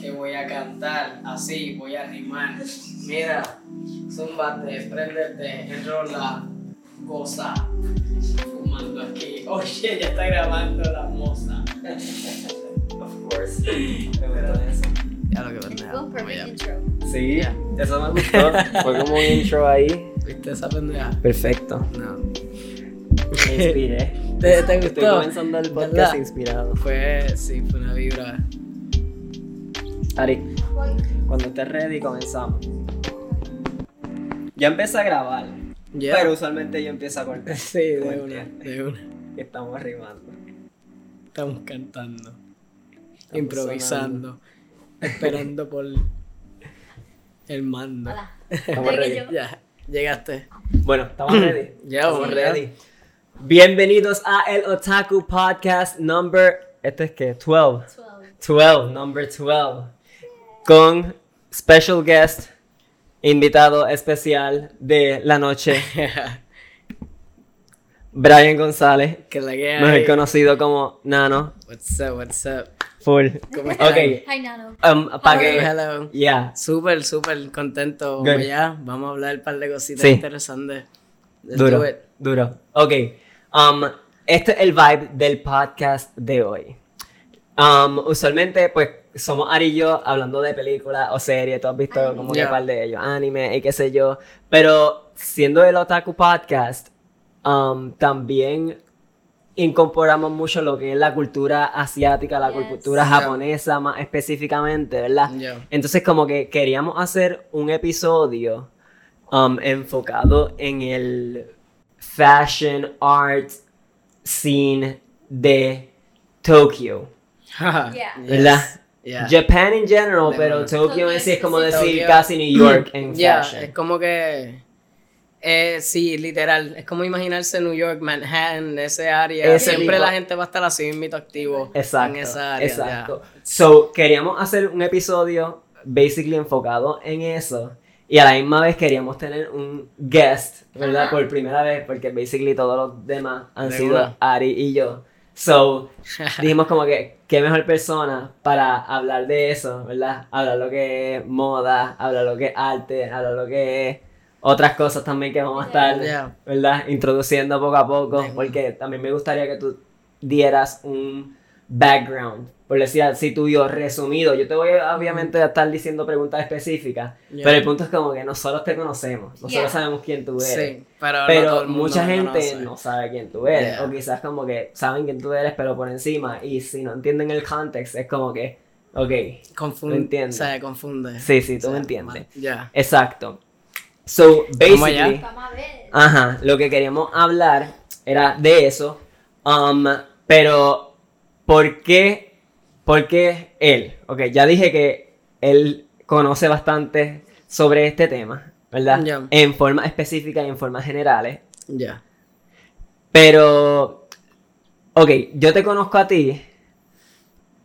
que voy a cantar así, voy a rimar. Mira, zúmbate, préndete, enrola, goza, fumando aquí. Oye, ya está grabando la moza. Of course. Me gustó eso. Ya lo que pendeja. Sí, eso me gustó. Fue como un intro ahí. ¿Viste esa pendeja? Perfecto. No. Me inspiré. ¿Te, te Estoy gustó? comenzando el podcast ¿Verdad? inspirado. Fue, sí, fue una vibra. Ari, cuando estés ready comenzamos. Ya empecé a grabar, pero usualmente yo empiezo a cortar. Sí, de ¿Cómo una, entiendes? de una. Estamos rimando. Estamos cantando, Estamos improvisando, esperando por el mando. Hola. Estamos ready. Ya, llegaste. Bueno, estamos ready. Ya, estamos ready. Bienvenidos a el Otaku Podcast number. ¿Este es qué? 12. 12. 12, number 12. Con special guest, invitado especial de la noche, Brian González, que la que hay. mejor conocido como Nano. What's up, what's up? Full. ¿Cómo estás? Ok, Hi, Nano. um, para Hello, que. hello. Yeah. Súper, súper contento. Ya, vamos a hablar un par de cositas Sí. interesantes. Let's Duro, do it. duro. Ok, um, este es el vibe del podcast de hoy. Um, usualmente, pues, somos Ari y yo hablando de películas o series, tú has visto Anime. como que Yeah. un par de ellos, anime y qué sé yo, pero siendo el Otaku Podcast, um, también incorporamos mucho lo que es la cultura asiática, la Yes. cultura Yeah. japonesa más específicamente, ¿verdad? Yeah. Entonces como que queríamos hacer un episodio um, enfocado en el fashion art scene de Tokio, Yeah. ¿verdad? Yeah. Japan en general, De pero verdad. Tokio en sí es como Tokio. decir casi New York en Yeah, fashion. es como que. Eh, sí, literal. Es como imaginarse New York, Manhattan, ese área. Ese Siempre tipo. la gente va a estar así mismo activo Exacto, en esa área. exacto. So, queríamos hacer un episodio basically enfocado en eso. Y a la misma vez queríamos tener un guest, ¿verdad? Ajá. Por primera vez, porque basically todos los demás han De sido una. Ari y yo. So, dijimos como que, qué mejor persona para hablar de eso, ¿verdad? Hablar lo que es moda, hablar lo que es arte, hablar lo que es otras cosas también que vamos a estar. ¿verdad? Introduciendo poco a poco, porque también me gustaría que tú dieras un background, por decir así tuyo resumido. Yo te voy obviamente a estar diciendo preguntas específicas, Yeah. pero el punto es como que nosotros te conocemos, nosotros Yeah. sabemos quién tú eres. Sí, pero, mucha gente conoce. no sabe quién tú eres. Yeah. O quizás como que saben quién tú eres, pero por encima. Y si no entienden el context, es como que, ok. Confunde. Entiendo. Se confunde. Sí, sí, tú O sea, me entiendes. Ya. Exacto. So, basically, ajá, lo que queríamos hablar era de eso. Um, pero, ¿por qué? ¿Por qué él? Ok, ya dije que él conoce bastante sobre este tema, ¿verdad? En forma específica y en formas generales. Ya. Pero, ok, yo te conozco a ti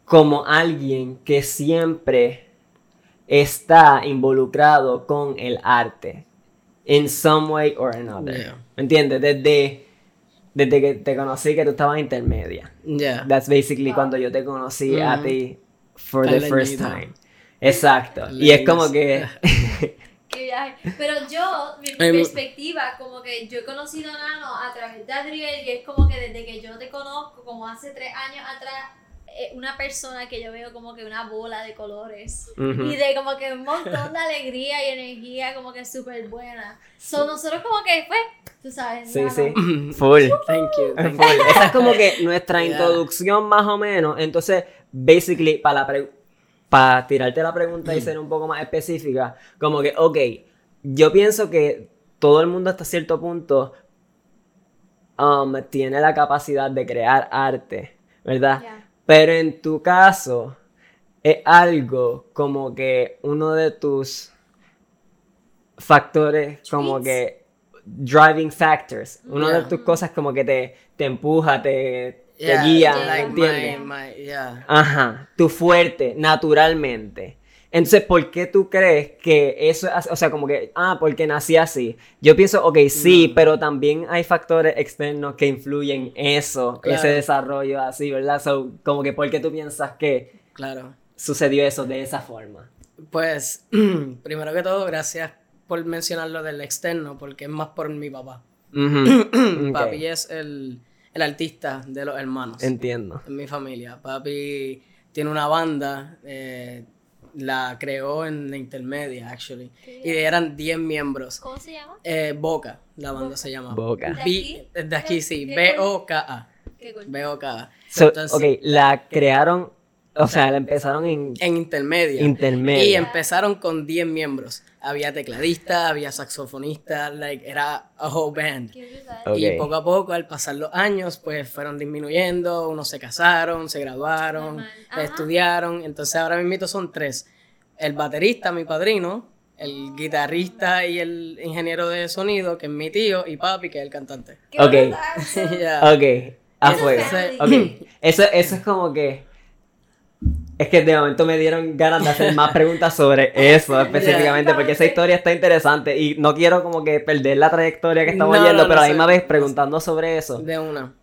como alguien que siempre está involucrado con el arte. In some way or another. Yeah. ¿Me entiendes? Desde, desde que te conocí que tú estabas intermedia. Ya. That's basically cuando yo te conocí a Ujú. ti for the first time. Exacto. Y es como que... Qué viaje. Pero yo, mi perspectiva, como que yo he conocido a Nano a través de Adriel y es como que desde que yo te conozco, como hace tres años atrás, una persona que yo veo como que una bola de colores y de como que un montón de alegría y energía como que súper buena. So, nosotros como que, pues, tú sabes, Sí, sí. Full. Thank you. thank Full. you. Esa es como que nuestra Yeah. introducción más o menos. Entonces, basically, para la pre- para tirarte la pregunta y ser un poco más específica, como que, ok, yo pienso que todo el mundo hasta cierto punto um, tiene la capacidad de crear arte, ¿verdad? Ya. Pero en tu caso, es algo como que uno de tus factores, como que driving factors, una de Yeah. tus cosas como que te, te empuja, te, te guía, yeah. ¿me like entiendes? my- my- yeah. Ajá, tu fuerte, naturalmente. Entonces, ¿por qué tú crees que eso es? O sea, como que, ah, porque nací así. Yo pienso, ok, sí, Mm. pero también hay factores externos que influyen eso, Claro. ese desarrollo así, ¿verdad? So, como que, ¿por qué tú piensas que Claro. sucedió eso de esa forma? Pues, primero que todo, gracias por mencionar lo del externo, porque es más por mi papá. Papi es el, el artista de los hermanos. Entiendo. en mi familia. Papi tiene una banda, eh, la creó en la intermedia, actually. Y eran 10 miembros. ¿Cómo se llama? Eh, Boca, la banda se llama. Boca. ¿De aquí? B- de aquí sí, ¿Qué- B-O-K-A. B-O-K-A. So, Entonces, ok, la crearon, o sea, la empezaron en En intermedia. intermedia. Y empezaron con 10 miembros. Había tecladista, había saxofonista, like, era a whole band. Y poco a poco, al pasar los años, pues fueron disminuyendo, unos se casaron, se graduaron. Ajá. estudiaron, entonces ahora mismo son tres. El baterista, mi padrino, el guitarrista y el ingeniero de sonido, que es mi tío, y papi, que es el cantante. Ok. Ya. Ok, a Eso fuego. es Ok, eso, eso es como que. Es que de momento me dieron ganas de hacer más preguntas sobre eso específicamente, porque esa historia está interesante y no quiero como que perder la trayectoria que estamos No, yendo, no, pero a la no misma vez preguntando sobre eso. De una.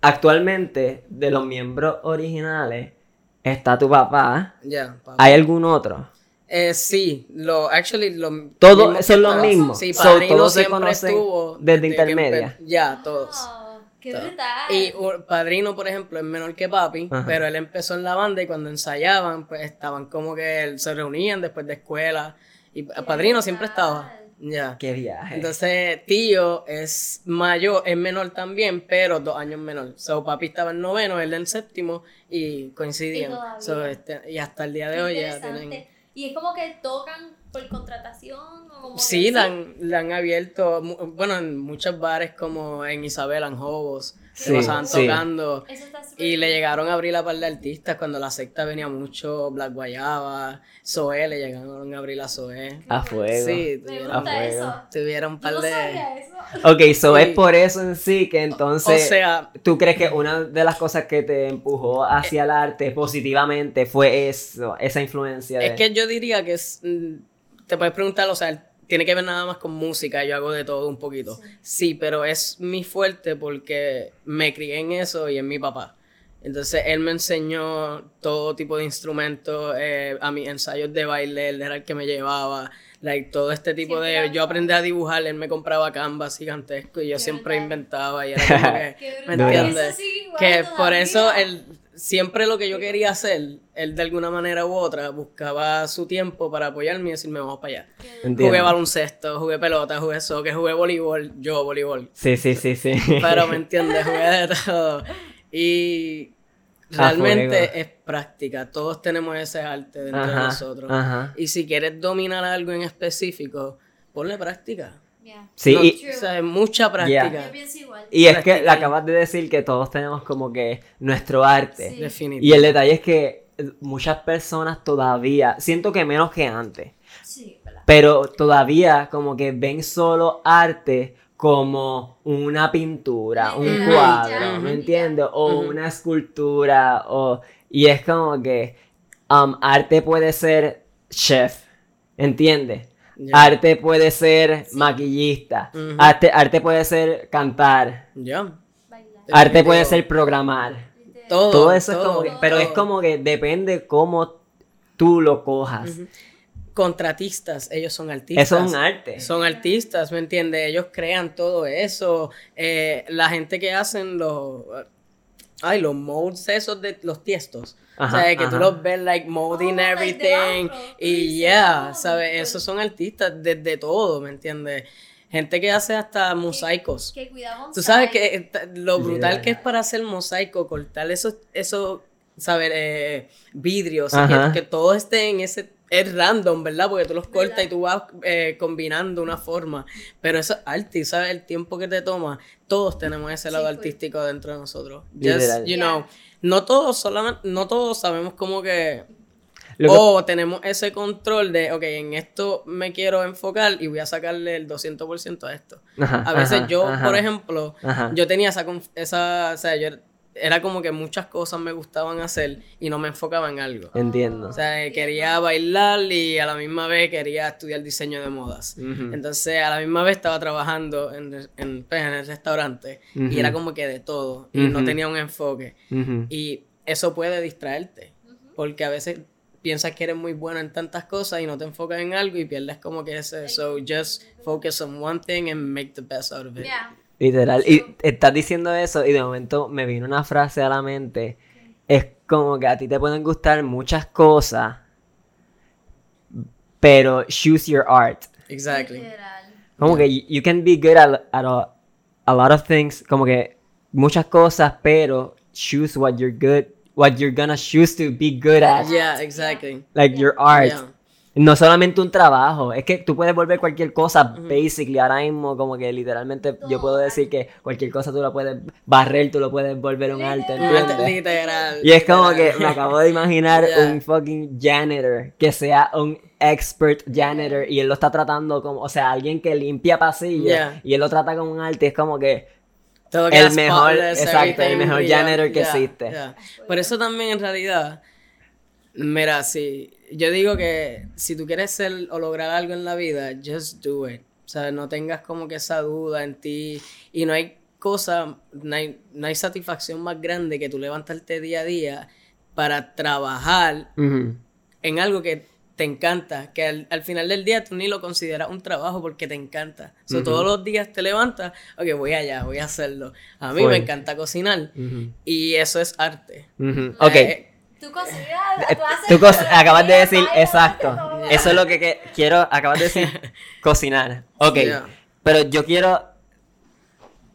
Actualmente, de los miembros originales, está tu papá. Ya, papi. ¿Hay algún otro? Eh, sí, lo, actually, lo, Todos son los mismos. Sí, So, todos se conocen estuvo desde intermedia. ya, todos. Qué brutal. Y padrino, por ejemplo, es menor que papi, Ajá. pero él empezó en la banda y cuando ensayaban, pues estaban como que se reunían después de escuela. Y padrino siempre estaba. Ya. Qué viaje. Entonces, tío es mayor, es menor también, pero dos años menor. So, papi estaba en noveno, él en séptimo y coincidían. Y. So, este, y hasta el día Qué de hoy ya tienen. Y es como que tocan por contratación o como Sí, la han, la han abierto, bueno, en muchos bares como en Isabela, en Jobos, se Sí, pasaban sí. tocando. Eso está súper Y le llegaron a abrir a par de artistas cuando la secta venía mucho, Black Guayaba, Zoé, le llegaron a abrir a Zoé. A fuego. Sí, Me tuvieron, A gusta fuego. eso. tuvieron un par no de... sabía eso. Ok, so Sí. es por eso en sí que entonces. o sea, ¿Tú crees que una de las cosas que te empujó hacia el arte positivamente fue eso, esa influencia? De... es que yo diría que es... Te puedes preguntar, o sea, tiene que ver nada más con música, yo hago de todo un poquito. Sí, pero es mi fuerte porque me crié en eso y en mi papá. Entonces él me enseñó todo tipo de instrumentos, eh, a mis ensayos de baile, él era el que me llevaba, like, todo este tipo Siempre de... Yo aprendí a dibujar, él me compraba canvas gigantescos y yo Qué siempre inventaba y era como que... Qué ¿Me entiendes? Igual Que por eso él, siempre lo que yo quería hacer, él de alguna manera u otra buscaba su tiempo para apoyarme y decirme vamos para allá. Entiendo. Jugué baloncesto, jugué pelota, jugué soccer, jugué voleibol, yo voleibol. Sí, sí, sí, sí. Pero me entiendes, jugué de todo. Y A realmente fuego. es práctica, todos tenemos ese arte dentro de Ajá, nosotros. ajá. Y si quieres dominar algo en específico, ponle práctica. Yeah. Sí, No, y, o sea, mucha práctica. Yo pienso igual. Y es que le acabas de decir que todos tenemos como que nuestro arte. Sí. Definitivamente. Y el detalle es que muchas personas todavía, siento que menos que antes, pero todavía como que ven solo arte como una pintura, un cuadro, Ya, ¿me entiendes? O una escultura, o... Y es como que um, arte puede ser chef, ¿entiendes? Arte puede ser maquillista, arte, arte puede ser cantar, Ya. Arte puede ser programar. Literal. Todo. Todo eso es como que, pero es como que depende cómo tú lo cojas. Contratistas, ellos son artistas. Eso es un arte. Son artistas, ¿me entiendes? Ellos crean todo eso. Eh, la gente que hacen los. Ay, los molds esos de los tiestos. Ajá, o sea, que ajá. tú los ves, like, molding Oh, de everything. y yeah, ¿sabes? Esos son artistas desde todo, ¿me entiendes? Gente que hace hasta mosaicos. Que cuidado Tú sabes que lo brutal Yeah. que es para hacer mosaico, cortar esos, esos ¿sabes? Eh, vidrios, que, que todo esté en ese... Es random, ¿verdad? Porque tú los cortas ¿Verdad? y tú vas eh, combinando una forma. Pero eso es arte, y ¿sabes? El tiempo que te toma. Todos tenemos ese lado cool. artístico dentro de nosotros. Just, you Yeah. know, no todos solamente, no todos sabemos como que... O tenemos ese control de, ok, en esto me quiero enfocar y voy a sacarle el 200% a esto. Ajá, A veces ajá, yo, ajá. por ejemplo, Ajá. yo tenía esa, conf- esa, o sea, yo era como que muchas cosas me gustaban hacer y no me enfocaba en algo. Entiendo. O sea, quería bailar y a la misma vez quería estudiar diseño de modas. Entonces, a la misma vez estaba trabajando en, en, pues, en el restaurante y era como que de todo y no tenía un enfoque. Y eso puede distraerte. porque a veces piensas que eres muy bueno en tantas cosas y no te enfocas en algo y pierdes como que ese. So just focus on one thing and make the best out of it. Yeah. Literal. Y estás diciendo eso y de momento me vino una frase a la mente. Es como que a ti te pueden gustar muchas cosas, pero choose your art. Exactly. Literal. Como que you, can be good at, at a, a lot of things, como que muchas cosas, pero choose what you're good, what you're gonna choose to be good at, Yeah, exactly. like your art. Yeah. No solamente un trabajo, es que tú puedes volver cualquier cosa, basically, ahora mismo como que literalmente yo puedo decir que cualquier cosa tú lo puedes barrer, tú lo puedes volver un arte, ¿entiendes? Literal. Y es como que me acabo de imaginar Yeah. un fucking janitor que sea un expert janitor y él lo está tratando como, o sea, alguien que limpia pasillos Yeah. y él lo trata como un arte, es como que Todo el mejor- exacto, el mejor yeah, janitor que existe. Por eso también en realidad, mira, si yo digo que si tú quieres ser o lograr algo en la vida, just do it. O sea, no tengas como que esa duda en ti y no hay cosa, no hay, no hay satisfacción más grande que tú levantarte día a día para trabajar en algo que te encanta, que al, al final del día tú ni lo consideras un trabajo porque te encanta. So, Todos los días te levantas, ok, voy allá, voy a hacerlo. A mí me encanta cocinar y eso es arte. ujú. Ok, Eh, Tú cocinas, Eh, tú haces tú acabas de decir, exacto, eso es lo que, que quiero, acabas de decir, cocinar. Ok, Yeah. pero yo quiero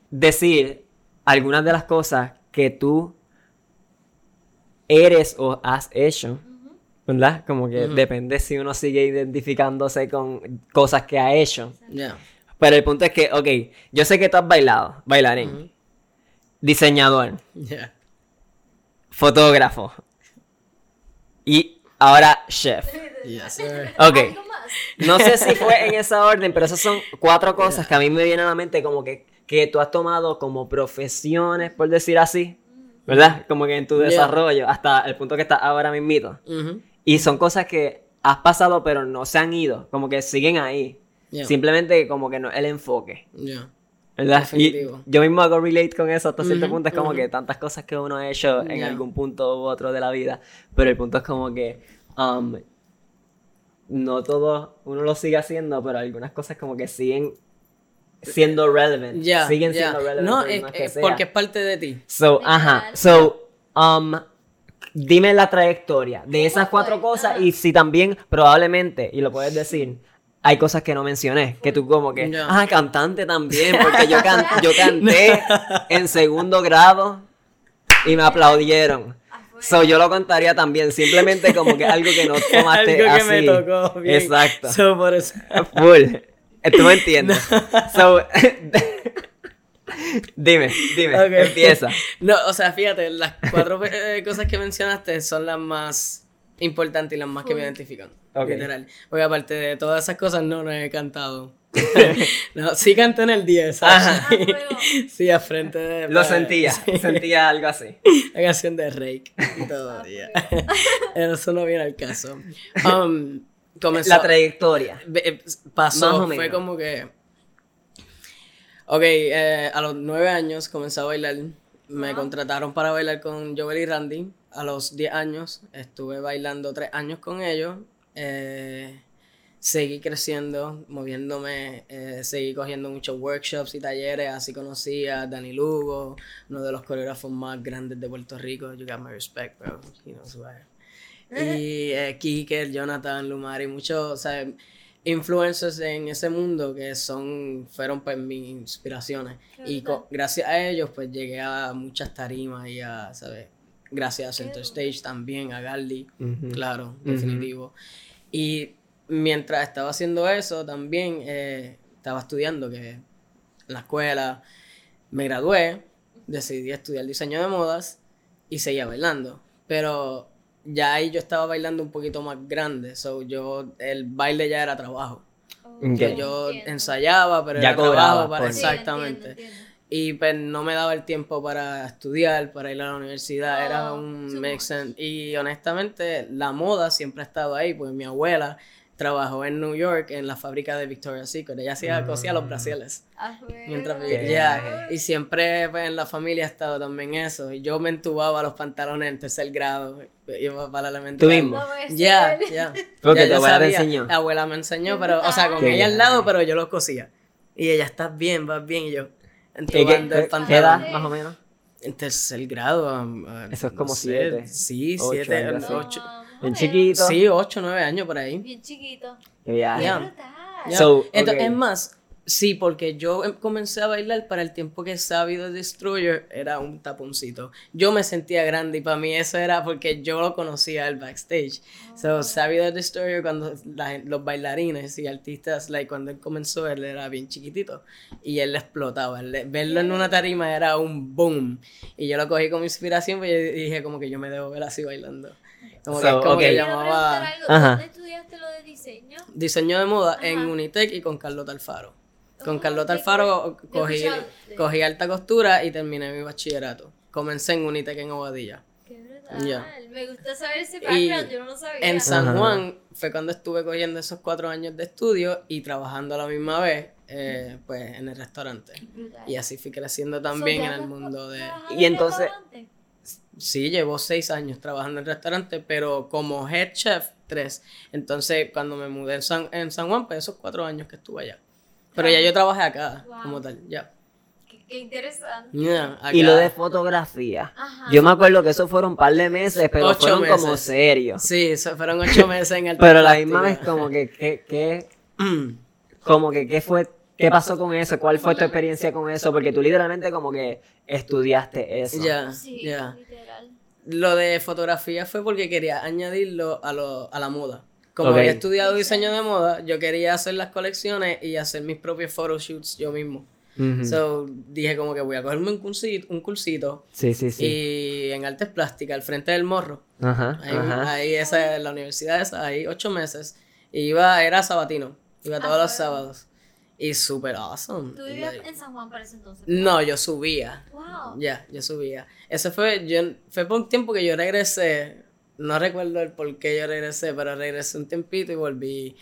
decir algunas de las cosas que tú eres o has hecho, ¿verdad? Como que depende si uno sigue identificándose con cosas que ha hecho. yeah. Pero el punto es que, ok, yo sé que tú has bailado, bailarín, diseñador, Yeah. fotógrafo y ahora chef. Yes, sir. Ok. No sé si fue en esa orden, pero esas son cuatro cosas que a mí me vienen a la mente como que, que tú has tomado como profesiones, por decir así, ¿verdad? Como que en tu Yeah. desarrollo, hasta el punto que estás ahora mismito. Ujú. Y son cosas que has pasado pero no se han ido, como que siguen ahí. Yeah. Simplemente como que no es el enfoque, Yeah. ¿Verdad? Y yo mismo hago relate con eso hasta cierto Ujú, punto, es como ujú. que tantas cosas que uno ha hecho en Yeah. algún punto u otro de la vida, pero el punto es como que um, no todo uno lo sigue haciendo, pero algunas cosas como que siguen siendo relevant, Yeah, siguen yeah. siendo relevant No, por es, que es sea. porque es parte de ti. So, ajá, so, um, dime la trayectoria de esas ¿Cómo cuatro cosas y si también probablemente, y lo puedes decir, hay cosas que no mencioné, que tú como que, ah, cantante también, porque yo, can- yo canté en segundo grado y me aplaudieron. So, yo lo contaría también, simplemente como que algo que no tomaste Algo que así. me tocó bien. Exacto. So, por eso. Full. Eh, Tú me entiendes. So, dime, dime, empieza. No, o sea, fíjate, las cuatro eh, cosas que mencionaste son las más importantes y las más que me identifican. Literal. Porque aparte de todas esas cosas, no, no he cantado. no, sí canté en el 10. Ajá. Ah, sí, a frente de. Lo sentía, sí, sentía algo así. La canción de Rake y todo. yeah. Eso no viene al caso. Um, comenzó, La trayectoria. Eh, Más pasó, fue como que. Ok, eh, a los nueve años comencé a bailar. Me contrataron para bailar con Joel y Randy. A los 10 años estuve bailando tres años con ellos. Eh, seguí creciendo, moviéndome, eh, seguí cogiendo muchos workshops y talleres. Así conocí a Dani Lugo, uno de los coreógrafos más grandes de Puerto Rico. You got my respect, bro. He knows who I am. Y eh, Kiker, Jonathan, Lumari, muchos, o sea, influencers en ese mundo que son, fueron pues mis inspiraciones. Qué Y gracias a ellos pues llegué a muchas tarimas y a, ¿sabes? Gracias a Center Stage también, a Galdi, Ujú. claro, definitivo. Y mientras estaba haciendo eso también eh, estaba estudiando que en la escuela me gradué, decidí estudiar diseño de modas y seguía bailando. Pero ya ahí yo estaba bailando un poquito más grande, so yo el baile ya era trabajo. Que yo Entiendo. ensayaba, pero Ya era trabajo para Sí, exactamente. entiendo, entiendo. Y pues no me daba el tiempo para estudiar, para ir a la universidad, era Oh, un too make much. sense. Y honestamente, la moda siempre ha estado ahí, pues mi abuela trabajó en New York en la fábrica de Victoria's Secret. Ella hacía, cosía los brasiles. Ah. Mientras vivía. viaje. Y siempre pues, en la familia ha estado también eso. Y yo me entubaba los pantalones en tercer grado. Iba para la elemental. ¿Tú mismo? No puede Ya, ya. Porque tu abuela te sabía. enseñó. La abuela me enseñó, pero, o sea, con Qué ella al lado, pero yo los cosía. Y ella, estás bien, vas bien. Y yo, ¿Y qué, entubando el qué- qué pantalón. edad, más o menos? En tercer grado. um, uh, Eso es como no sé, siete, Sí, ocho, siete, algo así. ocho. No, En no, chiquito. Sí, ocho, nueve años por ahí. Bien chiquito. Qué viaje. So. Es más, sí, porque yo em- comencé a bailar para el tiempo que Savvy the Destroyer era un taponcito. Yo me sentía grande y para mí eso era porque yo lo conocía el backstage. So, Savvy the Destroyer, cuando la los bailarines y artistas, like, cuando él comenzó, él era bien chiquitito y él explotaba. Él verlo en una tarima era un boom. Y yo lo cogí como inspiración, pues yo dije como que yo me debo ver así bailando. Como que So, es como ok. que llamaba algo. Ajá. ¿Dónde estudiaste lo de diseño? diseño de moda en Ajá. Unitec y con Carlota Alfaro. Con Carlota Alfaro cogí, cogí alta costura y terminé mi bachillerato. Comencé en Unitec en Obadilla. Qué brutal. Me gusta saber ese Y background, yo no lo sabía. En San. Juan fue cuando estuve cogiendo esos cuatro años de estudio y trabajando a la misma vez eh, pues en el restaurante. Y así fui creciendo también ¿ya en el mundo de... Y en entonces- restaurante? Sí, llevo seis años trabajando en el restaurante, pero como head chef, tres. Entonces, cuando me mudé en San, en San Juan, pues esos cuatro años que estuve allá. Pero ya yo trabajé acá, Wow. como tal, ya. Qué, qué interesante. Y lo de fotografía. Ajá. Yo me acuerdo que eso fueron un par de meses, pero Ocho fueron como serios. Sí, eso fueron ocho meses en el Pero la misma vez como que, que, que como que qué fue, qué pasó con eso, cuál fue tu experiencia con eso, porque tú literalmente como que estudiaste eso. Ya, Sí, ya. literal. Lo de fotografía fue porque quería añadirlo a, lo, a la moda. Como Ok. había estudiado diseño de moda, yo quería hacer las colecciones y hacer mis propios photoshoots yo mismo. Ujú. So, dije como que voy a cogerme un cursito, un cursito sí, sí, sí. y en artes plásticas, al frente del morro. Ajá, Ahí, ajá. ahí esa, en la universidad esa, ahí ocho meses. Y iba, era sabatino, iba todos Ah, los fue. sábados. Y súper awesome. ¿Tú vivías Like- en San Juan para ese entonces? No, yo subía. Wow. Ya, yo subía. Ese fue, yo, fue por un tiempo que yo regresé. No recuerdo el por qué yo regresé, pero regresé un tiempito y volví.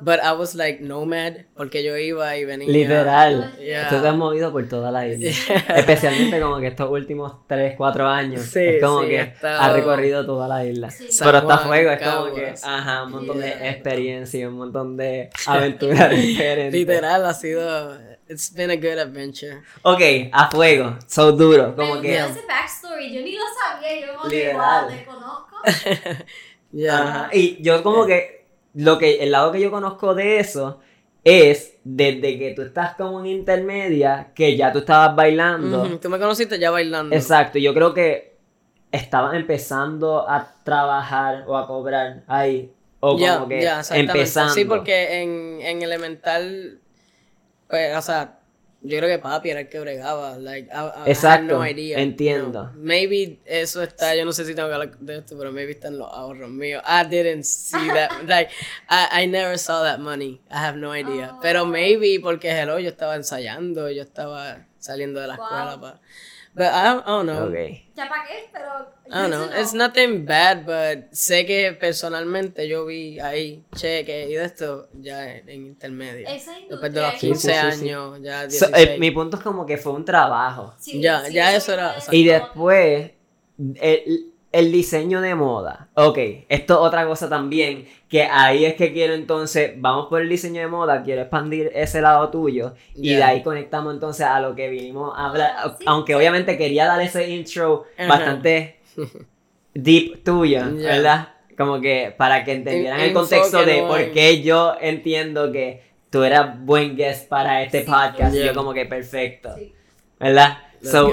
But I was like nomad, porque yo iba y venía. Literal. Yeah. Tú te has movido por toda la isla. Especialmente como que estos últimos 3, 4 años. Sí, es como sí, que he estado- has recorrido toda la isla. Sí. Pero está Juan, fuego, es como que, ajá, un montón Yeah. de experiencia, un montón de aventuras diferentes. Literal, ha sido. It's been a good adventure. Ok, a fuego, so duro, Me como gustó que. ese backstory, yo ni lo sabía, yo como que, wow, te conozco. Ya. Y yo como que, lo que, el lado que yo conozco de eso es desde que tú estás como en intermedia, que ya tú estabas bailando. Tú me conociste ya bailando. Exacto, yo creo que estabas empezando a trabajar o a cobrar ahí. O como que exactamente. empezando. Sí, porque en, en elemental. Pues, o sea, yo creo que papi era el que bregaba. Like, I, I had Exacto, no idea, entiendo. you know. Maybe eso está, yo no sé si tengo que hablar de esto, pero maybe está en los ahorros míos. I didn't see that. like, I, I never saw that money. I have no idea. Oh. Pero maybe porque, hello, yo estaba ensayando, yo estaba saliendo de la Wow. escuela. Pa. But I don't, I don't know. Ok. Ya para qué, pero. I don't know. to It's know. nothing bad, but sé que personalmente yo vi ahí cheque y de esto ya en, en intermedio. Esa Después de los industria 15 Sí, sí, sí, sí. años, ya So, 16. eh, mi punto es como que fue un trabajo. Sí, Ya, sí, ya eso era- Y después, el, el diseño de moda. Ok, esto es otra cosa también, que ahí es que quiero entonces, vamos por el diseño de moda, quiero expandir ese lado tuyo, y de ahí conectamos entonces a lo que vinimos a hablar, Ah, sí, aunque obviamente quería dar ese intro bastante deep tuyo. ¿verdad? Como que para que entendieran En- el contexto de por qué yo entiendo que tú eras buen guest para este Sí. podcast, y Ya. yo como que perfecto, Sí. ¿verdad? So,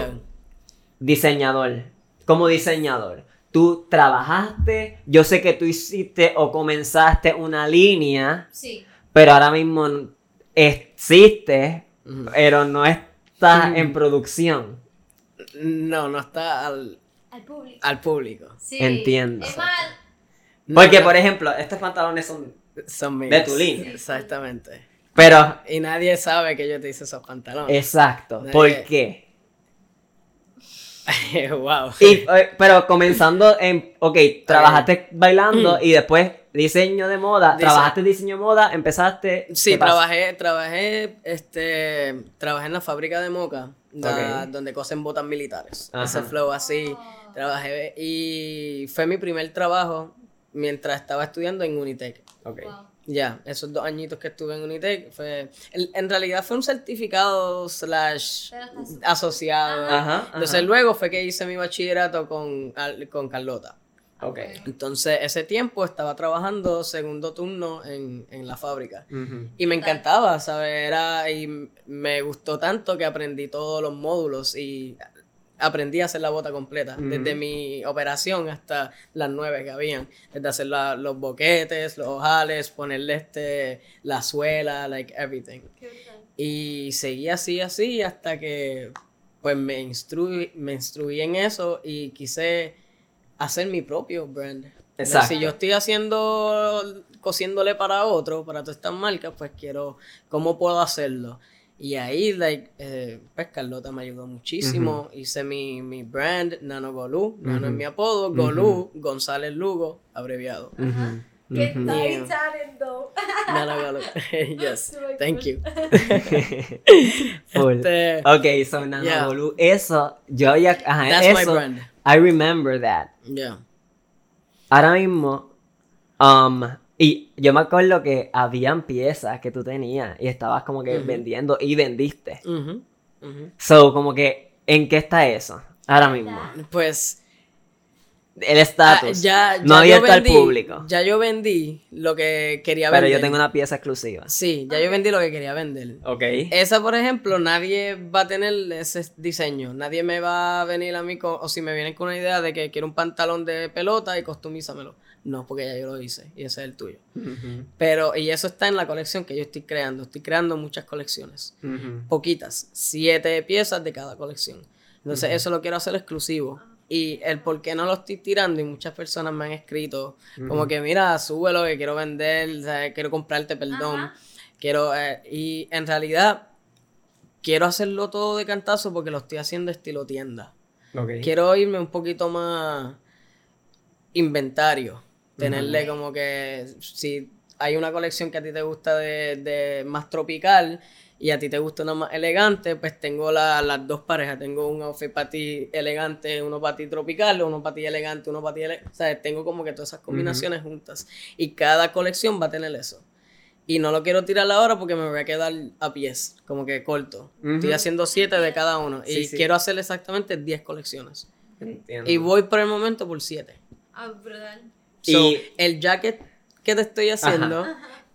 diseñador, como diseñador, tú trabajaste, yo sé que tú hiciste o comenzaste una línea, Sí. pero ahora mismo existe, pero no está Mm. en producción. No, no está al, Al público. al público. Sí. Entiendo. Es No, Porque, no, por ejemplo, estos pantalones son... son míos. de tu línea. Exactamente. Pero, Y nadie sabe que yo te hice esos pantalones. exacto, Nadie- ¿por qué? wow. Y, eh, pero comenzando en, ok, trabajaste bailando y después diseño de moda, Dise- trabajaste en diseño de moda, empezaste... Sí, trabajé, trabajé, este, trabajé en la fábrica de Moca, la- donde cosen botas militares. Ajá. Ese flow así, trabajé y fue mi primer trabajo mientras estaba estudiando en Unitec. Ok. Wow. Ya, esos dos añitos que estuve en Unitec, fue, en realidad fue un certificado slash asociado. Ajá, ajá. Entonces luego fue que hice mi bachillerato con, con Carlota. Ok. Entonces ese tiempo estaba trabajando segundo turno en, en la fábrica. Y me encantaba, ¿sabes? Era, y me gustó tanto que aprendí todos los módulos y aprendí a hacer la bota completa, desde mi operación hasta las nueve que habían, desde hacer la- los boquetes, los ojales, ponerle este, la suela, like everything. Y seguí así, así, hasta que pues me instruí, me instruí en eso y quise hacer mi propio brand. Exacto. Si yo estoy haciendo, cosiéndole para otro, para todas estas marcas, pues quiero, ¿cómo puedo hacerlo? Y ahí, like, eh, pues Carlota me ayudó muchísimo. Hice mi, mi brand, Nano Golú. Nano es mi apodo, Golú, González Lugo, abreviado. Qué Ujú. nice talent, though. Nano Golú. yes, thank you. Full. Este, Ok, so Nano Yeah. Eso, yo había, ajá, That's my eso, brand. I remember that. Yeah. Ahora mismo, um, y yo me acuerdo que habían piezas que tú tenías y estabas como que vendiendo y vendiste. So, como que, ¿en qué está eso? Ahora mismo. Pues El ah, estatus. ya, no ya abierto al vendí- público. Ya yo vendí lo que quería pero vender. yo tengo una pieza exclusiva. Sí, ya yo vendí lo que quería vender. Ok. Esa, por ejemplo, nadie va a tener ese diseño. Nadie me va a venir a mí con, o si me vienen con una idea de que quiero un pantalón de pelota y costumízamelo. No, porque ya yo lo hice y ese es el tuyo. Pero, y eso está en la colección que yo estoy creando. Estoy creando muchas colecciones. Poquitas, siete piezas de cada colección. Entonces, eso lo quiero hacer exclusivo. Y el por qué no lo estoy tirando, y muchas personas me han escrito, como que mira, súbelo, que quiero vender, o sea, quiero comprarte, perdón. Quiero, eh, y en realidad, quiero hacerlo todo de cantazo porque lo estoy haciendo estilo tienda. Quiero irme un poquito más inventario. Tenerle como que si hay una colección que a ti te gusta de, de más tropical y a ti te gusta una más elegante, pues tengo la- las dos parejas. Tengo un outfit para ti elegante, uno para ti tropical, uno para ti elegante, uno para ti elegante. O sea, tengo como que todas esas combinaciones juntas. Y cada colección va a tener eso. Y no lo quiero tirar ahora porque me voy a quedar a pies, como que corto. Estoy haciendo siete de cada uno. Sí, y sí. quiero hacer exactamente 10 colecciones. Entiendo. Y voy por el momento por 7. Ah, brutal. So, Y- el jacket que te estoy haciendo,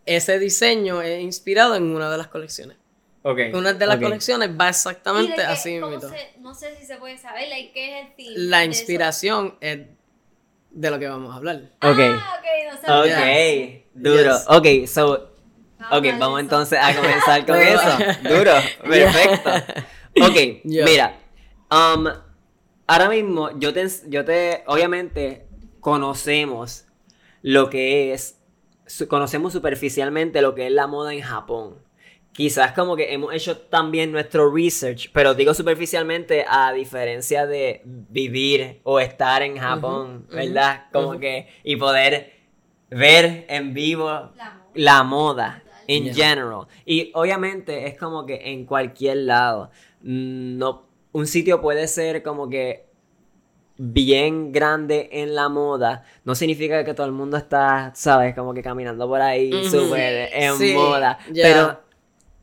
ese diseño es inspirado en una de las colecciones. Ok. Una de las colecciones va ¿Y exactamente qué- así mismo. se- no sé si se puede saber, like, ¿qué es el theme La de inspiración es de lo que vamos a hablar. Ok. Ah, ok, no. Ok. Duro. Yes. Ok, so. Vamos Ok, vamos entonces a comenzar con eso. Duro. Perfecto. Ok, Yeah. mira. um, ahora mismo, yo te, yo te. Obviamente, conocemos lo que es. su- conocemos superficialmente lo que es la moda en Japón. Quizás como que hemos hecho también nuestro research, pero digo superficialmente a diferencia de vivir o estar en Japón, ¿verdad? Como que y poder ver en vivo La moda. la moda en Yeah. general. Y obviamente es como que en cualquier lado. Mm, No, un sitio puede ser como que bien grande en la moda. No significa que todo el mundo está, ¿sabes? Como que caminando por ahí súper en Sí, moda. yeah. Pero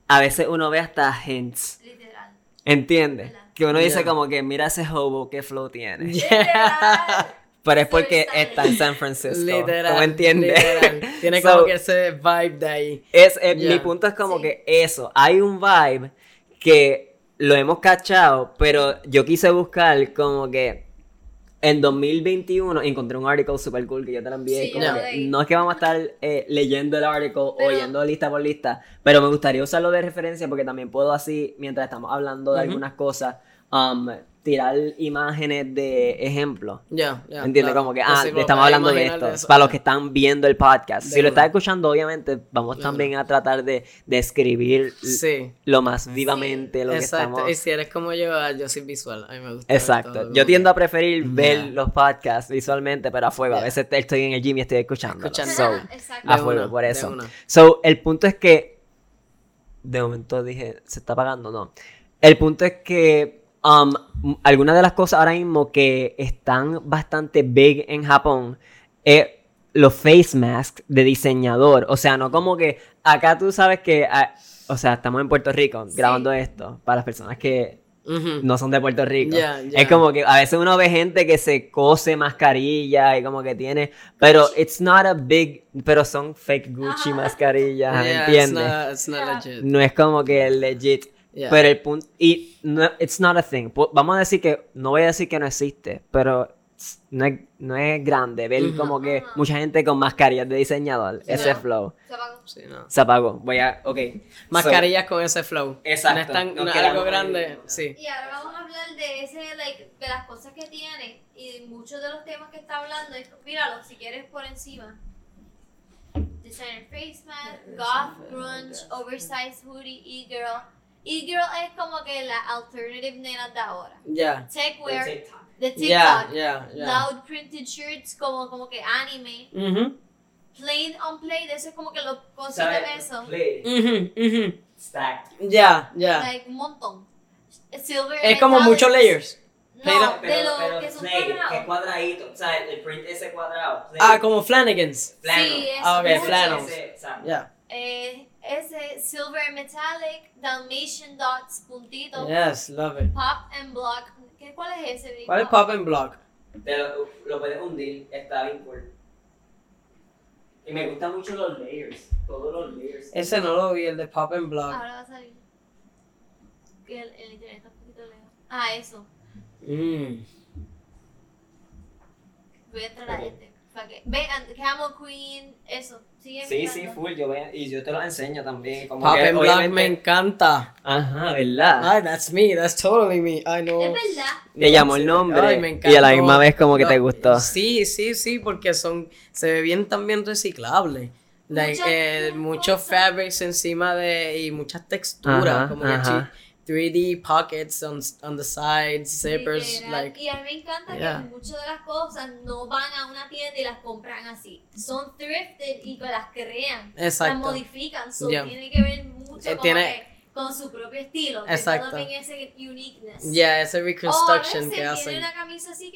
a veces uno ve hasta hints. Literal. ¿Entiendes? Que uno dice Yeah. como que mira ese hobo, qué flow tiene. Pero es porque está en San Francisco. Literal. ¿Cómo entiendes? literal. Tiene So, como que ese vibe de ahí. Es, eh, Mi punto es como Sí. que eso, hay un vibe que lo hemos cachado, pero yo quise buscar como que en 2021 encontré un artículo super cool que yo te lo envié. Sí, como yo lo que no es que vamos a estar eh, leyendo el artículo o Pero- oyendo lista por lista, pero me gustaría usarlo de referencia porque también puedo así, mientras estamos hablando de algunas cosas, um, tirar imágenes de ejemplo. Ya, ya. ¿Entiendes? claro. Como que, Pues ah, sí, me estamos hablando de esto. eso. Para los que están viendo el podcast. De si lo estás escuchando, obviamente, vamos De también a tratar de describir Sí. lo más vivamente lo que Exacto. estamos... Y si eres como yo, ah, yo soy visual. A mí me gusta. Exacto. todo, Yo tiendo que- a preferir ver los podcasts visualmente, pero a fuego. A veces estoy en el gym y estoy escuchando. Escuchando. So, Exacto. a fuego, una, por eso. So, el punto es que. De momento dije, ¿se está pagando? No. El punto es que. Um, algunas de las cosas ahora mismo que están bastante big en Japón es los face masks de diseñador. O sea, no como que acá tú sabes que. ah, o sea, estamos en Puerto Rico Sí. grabando esto para las personas que Ujú. no son de Puerto Rico. Ya, ya. Es como que a veces uno ve gente que se cose mascarilla y como que tiene, pero it's not a big, pero son fake Gucci mascarillas, ¿me Yeah, entiendes? It's not, it's not Yeah. legit. No es como que legit. Yeah. Pero el punto, y no, it's not a thing. Vamos a decir que, no voy a decir que no existe, pero no es, no es grande ver como que mucha gente con mascarillas de diseñador, Sí, ese ¿no? flow. Se apagó. Sí, no. Se apagó. Voy a, ok. Mascarillas con ese flow. Exacto. No es tan, no algo ahí. grande. Sí. Y ahora vamos a hablar de ese, like, de las cosas que tiene y muchos de los temas que está hablando. Es, míralo, si quieres por encima. Designer face mask, goth, grunge, oversized hoodie, e-girl. E-girl es como que la alternative nena de ahora. Ya. Tech wear, de TikTok. Ya, ya, ya. Loud printed shirts como, como que anime. Ujú. Plain on play, de eso es como que los cositas de eso. Ujú, ujú. Stack. Ya, ya. Like un montón. Silver Es como muchos layers. No, de lo que son cuadrados. cuadradito, o sea, el print ese cuadrado. Ah, como Flanagans. Sí, es Ah, ok, mucho. flannel. Ya. Eh, ese silver metallic, Dalmatian dots, puntito, Yes, love it. pop and block. ¿Qué, ¿Cuál es ese? ¿Cuál es Pop and Block? Pero lo puedes hundir, está bien cool. Y me gustan mucho los layers, todos los layers. Ese no lo vi, el de Pop and Block. Ahora va a salir. Que el, el internet está un poquito lejos. Ah, eso. Mm. Voy a entrar a este. Que- Ve, and- Camel Queen, eso. Sigue Sí, mirando. sí, full, yo ve- y yo te lo enseño también. Como Pop que, and obviamente- me encanta. Ajá, ¿verdad? Ah, that's me, that's totally me. I know. Es verdad. Le llamó el nombre Ay, me y a la misma vez como que No, te gustó. Sí, sí, sí, porque son, se ve bien también reciclable. Like, eh, muchos fabrics encima de, y muchas texturas, Ajá, como que ajá. chi- 3D pockets on, on the sides, zippers, Literal. like, y a mí me encanta Yeah. que muchas de las cosas no van a una tienda y las compran así. Son thrifted y las crean. Las exacto. modifican. So Yeah. tiene que ver mucho Eh, como tiene- que con su propio estilo. que Exacto. también ese uniqueness. Yeah, ese O a reconstruction veces que tiene hacen. una camisa así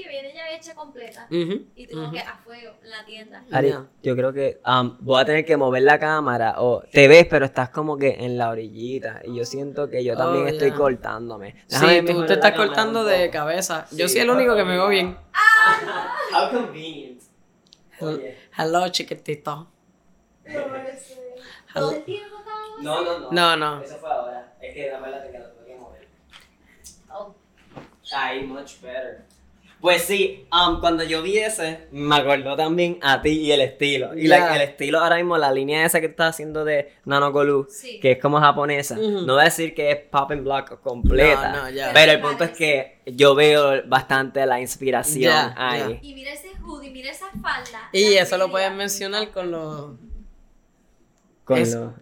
hecha completa. Ujú, Y tengo ujú. que a fuego en la tienda. Ari, Yeah. yo creo que um, voy a tener que mover la cámara o te ves pero estás como que en la orillita y yo siento que yo también Oh, estoy yeah. cortándome. Déjame Sí, tú te la estás cortando de cabeza. Yo Sí, soy el único que me veo bien. How convenient. Oye. Hello, chiquitito. ¿Todo el tiempo estábamos No, no, no. No, no. Eso fue ahora. Es que acuérdate que lo tuve que mover. Oh. Ahí, much better. Pues sí, um, cuando yo vi ese, me acordó también a ti y el estilo. Y el estilo ahora mismo, la línea esa que estás haciendo de Nanogolu, Sí. que es como japonesa, no voy a decir que es pop and block completa. No, no, ya. Pero el punto es que yo veo bastante la inspiración ahí. Y mira ese hoodie, mira esa falda. Y eso lo pueden mencionar con los... Con Es- lo-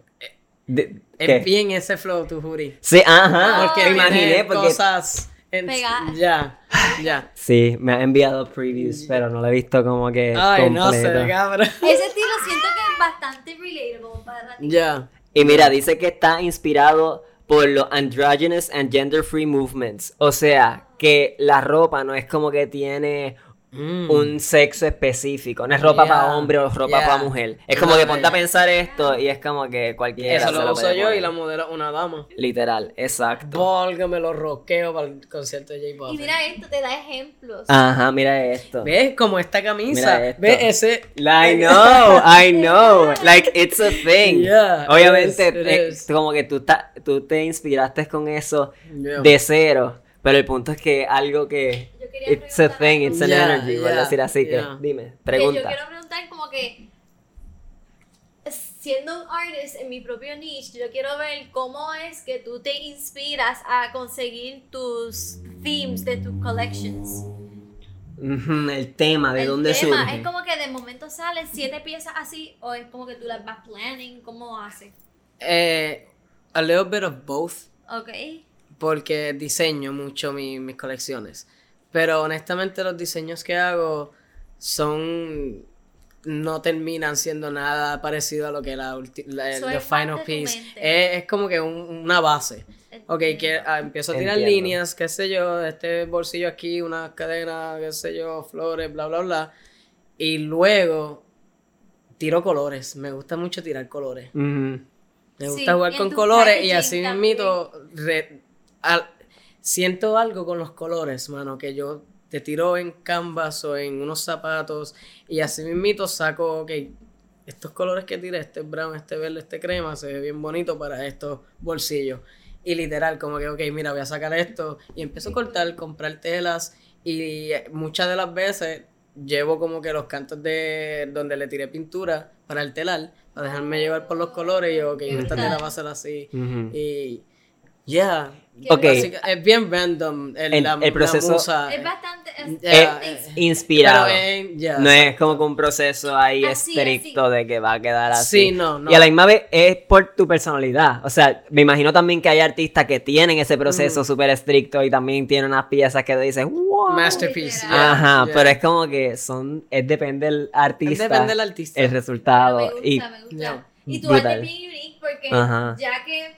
de- Es bien ese flow, tu jury. Sí, ajá, Porque me imaginé porque cosas... Pegadas. Ya, ya. sí, me ha enviado previews, pero no lo he visto como que Ay, no sé, completo. cabrón. Ese estilo siento que es bastante relatable para ti. Ya. Y mira, dice que está inspirado por los androgynous and gender free movements. O sea, que la ropa no es como que tiene Mm. un sexo específico. No es ropa Yeah, para hombre o ropa yeah. para mujer. Es como que ponte a pensar esto y es como que cualquiera Eso se lo uso puede yo y la modelo es una dama. Literal, exacto. Volga, me lo roqueo para el concierto de J Y Balvin. mira esto, te da ejemplos. Ajá, mira esto. ¿Ves? Como esta camisa. Mira esto. ¿Ves ese? I know, I know. Like, it's a thing. Yeah, it Obviamente, is, it eh, is. como que tú, ta- tú te inspiraste con eso Yeah. de cero. Pero el punto es que algo que. It's a thing, it's an Yeah, energy, voy a yeah, decir así yeah. que. Dime, Que yo pregunta. quiero preguntar como que siendo un artist en mi propio niche, yo quiero ver cómo es que tú te inspiras a conseguir tus themes de tus collections. El tema, ¿de El dónde tema, surge? ¿Es como que de momento salen siete piezas así o es como que tú las vas planning? ¿Cómo haces? Eh, a little bit of both. Ok. porque diseño mucho mi- mis colecciones. Pero honestamente los diseños que hago son no terminan siendo nada parecido a lo que la, la So the es parte final piece. Es, es como que un- una base. Ok, que ah, empiezo a tirar Entiendo. líneas, qué sé yo, este bolsillo aquí, una cadena, qué sé yo, flores, bla, bla, bla. Y luego tiro colores. Me gusta mucho tirar colores. Me Sí, gusta jugar con colores y así mismito siento algo con los colores, mano, que yo te tiro en canvas o en unos zapatos y así mismito saco, ok, estos colores que tiré, este brown, este verde, este crema, se ve bien bonito para estos bolsillos. Y literal, como que, ok, mira, voy a sacar esto y empiezo a cortar, comprar telas y eh, muchas de las veces llevo como que los cantos de donde le tiré pintura para el telar, para dejarme llevar por los colores y yo, ok, esta tela va a ser así. Y, yeah. Qué Ok. Así que es bien random el, El- la, el proceso- la musa. Es bastante. es- Yeah, es- eh, Inspirado. Pero, eh, yeah, no es como que un proceso ahí Así, estricto así. de que va a quedar así. Sí, no, no. Y a la misma vez es por tu personalidad. O sea, me imagino también que hay artistas que tienen ese Mm. proceso súper estricto y también tienen unas piezas que dices, wow. Masterpiece. Yeah, Ajá, yeah. pero es como que son, es depende del artista. depende del artista. El resultado. Me gusta, y me gusta. Yeah. Y tu Brutal. arte es bien unique porque Ajá. ya que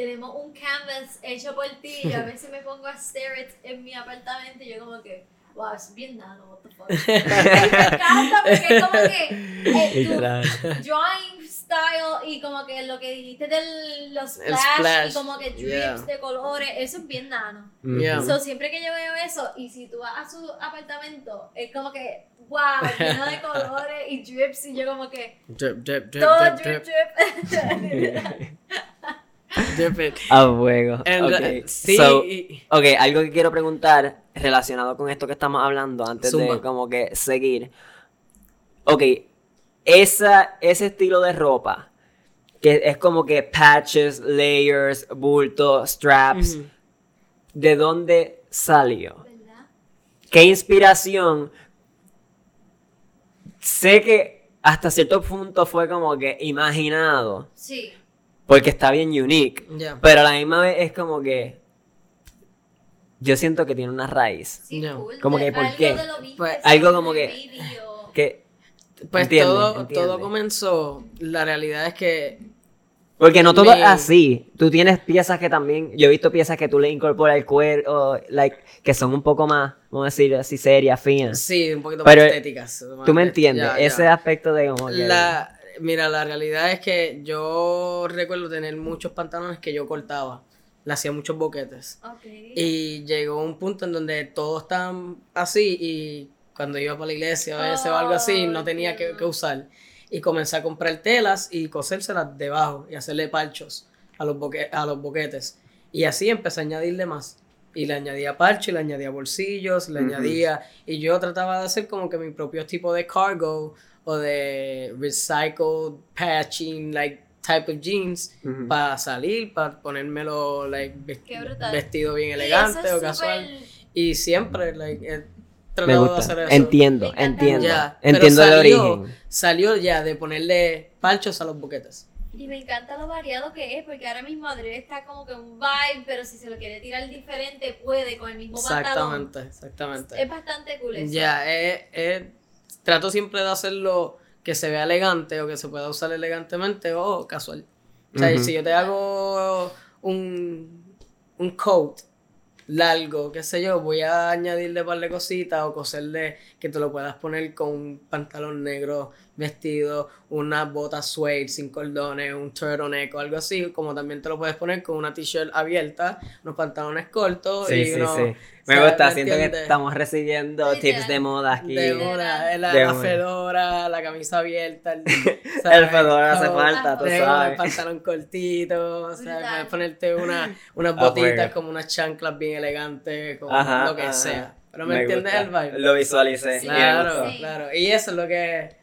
tenemos un canvas hecho por ti, yo a veces me pongo a stare it en mi apartamento y yo como que, wow, es bien nano, what the fuck. me encanta porque es como que eh, tu drawing style y como que lo que dijiste de los splash, splash, y como que drips yeah. de colores, eso es bien nano. Yeah. So, siempre que yo veo eso, y si tú vas a su apartamento, es como que, wow, lleno de colores y drips, y yo como que, Drip, drip, drip, todo drip, drip, drip, drip. drip it. A fuego. And, Ok. uh, sí, So, y- ok, algo que quiero preguntar relacionado con esto que estamos hablando antes de como que seguir. Ok, esa, ese estilo de ropa, que es como que patches, layers, bulto, straps. ¿de dónde salió? ¿Verdad? ¿Qué inspiración? Sé que hasta cierto punto fue como que imaginado, Sí. Porque está bien unique, Yeah. pero a la misma vez es como que yo siento que tiene una raíz. Sí, No. cool. Como que, ¿por algo qué? Pues, algo como que- Que, Pues Entiende, todo, entiende. todo comenzó, la realidad es que porque no todo es Me- así. Tú tienes piezas que también, yo he visto piezas que tú le incorporas el cuero, like, que son un poco más, vamos a decir así, serias, finas. sí, un poquito Pero, más estéticas. Tú me entiendes, Ya, ya. ese aspecto de como que... La, mira, la realidad es que yo recuerdo tener muchos pantalones que yo cortaba. Le hacía muchos boquetes. Ok. Y llegó un punto en donde todos estaban así y cuando iba para la iglesia a veces o algo así, no tenía que, usar. Y comencé a comprar telas y cosérselas debajo y hacerle parchos a los, boque- a los boquetes. Y así empecé a añadirle más. Y le añadía parche, le añadía bolsillos, le añadía... Y yo trataba de hacer como que mi propio tipo de cargo o de recycled patching, like, type of jeans para salir, para ponérmelo, like, vestido bien elegante o es casual. Y siempre, like, he tratado de hacer eso. Entiendo, entiendo. Pero Entiendo el origen. Salió ya de ponerle parchos a los boquetes. Y me encanta lo variado que es, porque ahora mismo Adriel está como que un vibe, pero si se lo quiere tirar diferente, puede con el mismo pantalón. Exactamente, exactamente. Es bastante cool eso. Ya, eh, eh, trato siempre de hacerlo que se vea elegante o que se pueda usar elegantemente o casual. O sea, si yo te hago un, un coat largo, qué sé yo, voy a añadirle un par de cositas o coserle que te lo puedas poner con un pantalón negro vestido, unas botas suede sin cordones, un turtleneck o algo así, como también te lo puedes poner con una t-shirt abierta, unos pantalones cortos Sí, y sí, unos- sí. Me gusta, ¿Me siento que estamos recibiendo Literal. tips de moda aquí. De una, la, De la una. fedora, la camisa abierta, el, El fedora hace falta, tú sabes. el pantalón cortito, o sea, puedes ponerte una, unas A botitas fuego. como unas chanclas bien elegantes, como Ajá, lo que ajá. sea. Pero me, entiendes gusta. el vibe. Lo visualicé. Sí. Claro. Sí. claro. Y eso es lo que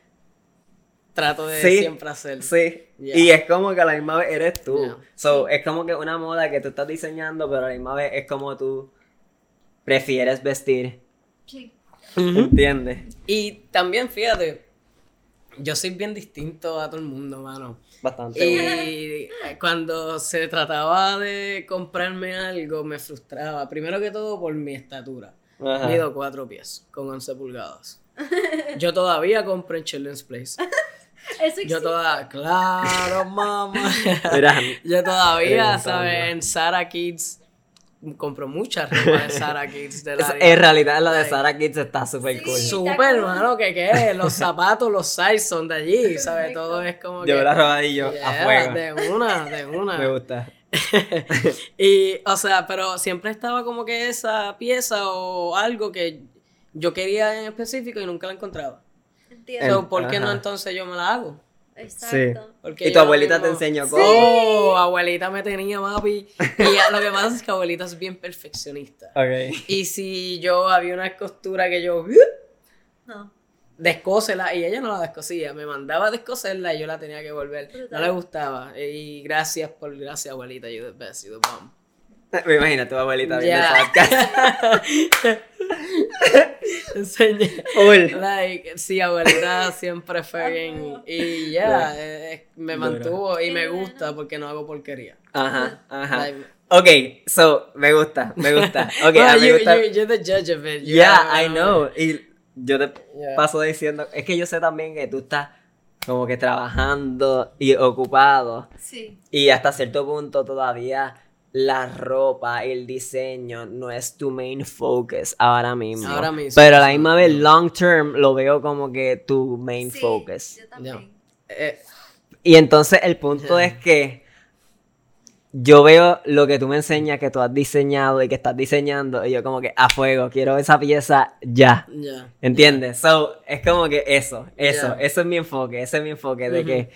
trato de Sí. siempre hacer. Sí. Yeah. Y es como que a la misma vez eres tú. Yeah. So, es como que una moda que tú estás diseñando, pero a la misma vez es como tú prefieres vestir. Sí. ¿Entiendes? Y también, fíjate, yo soy bien distinto a todo el mundo, mano. Bastante. bueno. Y cuando se trataba de comprarme algo, me frustraba. Primero que todo por mi estatura. Ajá. Mido cuatro pies, con 11 pulgadas. Yo todavía compro en Children's Place. Eso Yo todavía, claro, mamá. Yo todavía, Preguntando. ¿sabes? En Sara Kids compro mucha ropa de Sara Kids. De la es- en realidad la de Sara Kids está súper Sí. cool. Súper, hermano, que qué, los zapatos, los size son de allí, ¿sabes? Todo es como que... Yo la robadillo Yeah, a fuego. De una, de una. Me gusta. y, o sea, pero siempre estaba como que esa pieza o algo que yo quería en específico y nunca la encontraba. Entiendo. So, ¿Por qué no entonces yo me la hago? Exacto. Porque Y tu abuelita mismo- te enseñó cómo. Oh, abuelita me tenía, papi. Y lo que pasa es que abuelita es bien perfeccionista. Ok. Y si yo había una costura que yo No. descósela y ella no la descosía, me mandaba a descoserla y yo la tenía que volver. No le gustaba. Y gracias por gracias abuelita, you the best, you the bomb. Me imagino tu abuelita viendo Ya. ese podcast. Like, sí, abuelita siempre fue bien. Y ya, eh, me mantuvo y me gusta porque no hago porquería. Ajja, ajá. Like, Ok, so, me gusta, me gusta. Ok, well, a mí me you, gusta. you- you're the judge of it. You Yeah, know, I know. Y yo te Yeah. paso diciendo, es que yo sé también que tú estás como que trabajando y ocupado. Sí. Y hasta cierto punto todavía la ropa y el diseño no es tu main focus ahora mismo. Ahora mismo, Pero a la misma vez, long term, lo veo como que tu main Sí, focus. Yo también. Eh, Y entonces el punto es que yo veo lo que tú me enseñas que tú has diseñado y que estás diseñando y yo como que a fuego, quiero esa pieza ya. ya. ¿Entiendes? So, es como que eso, eso, Yeah. eso es mi enfoque, ese es mi enfoque de que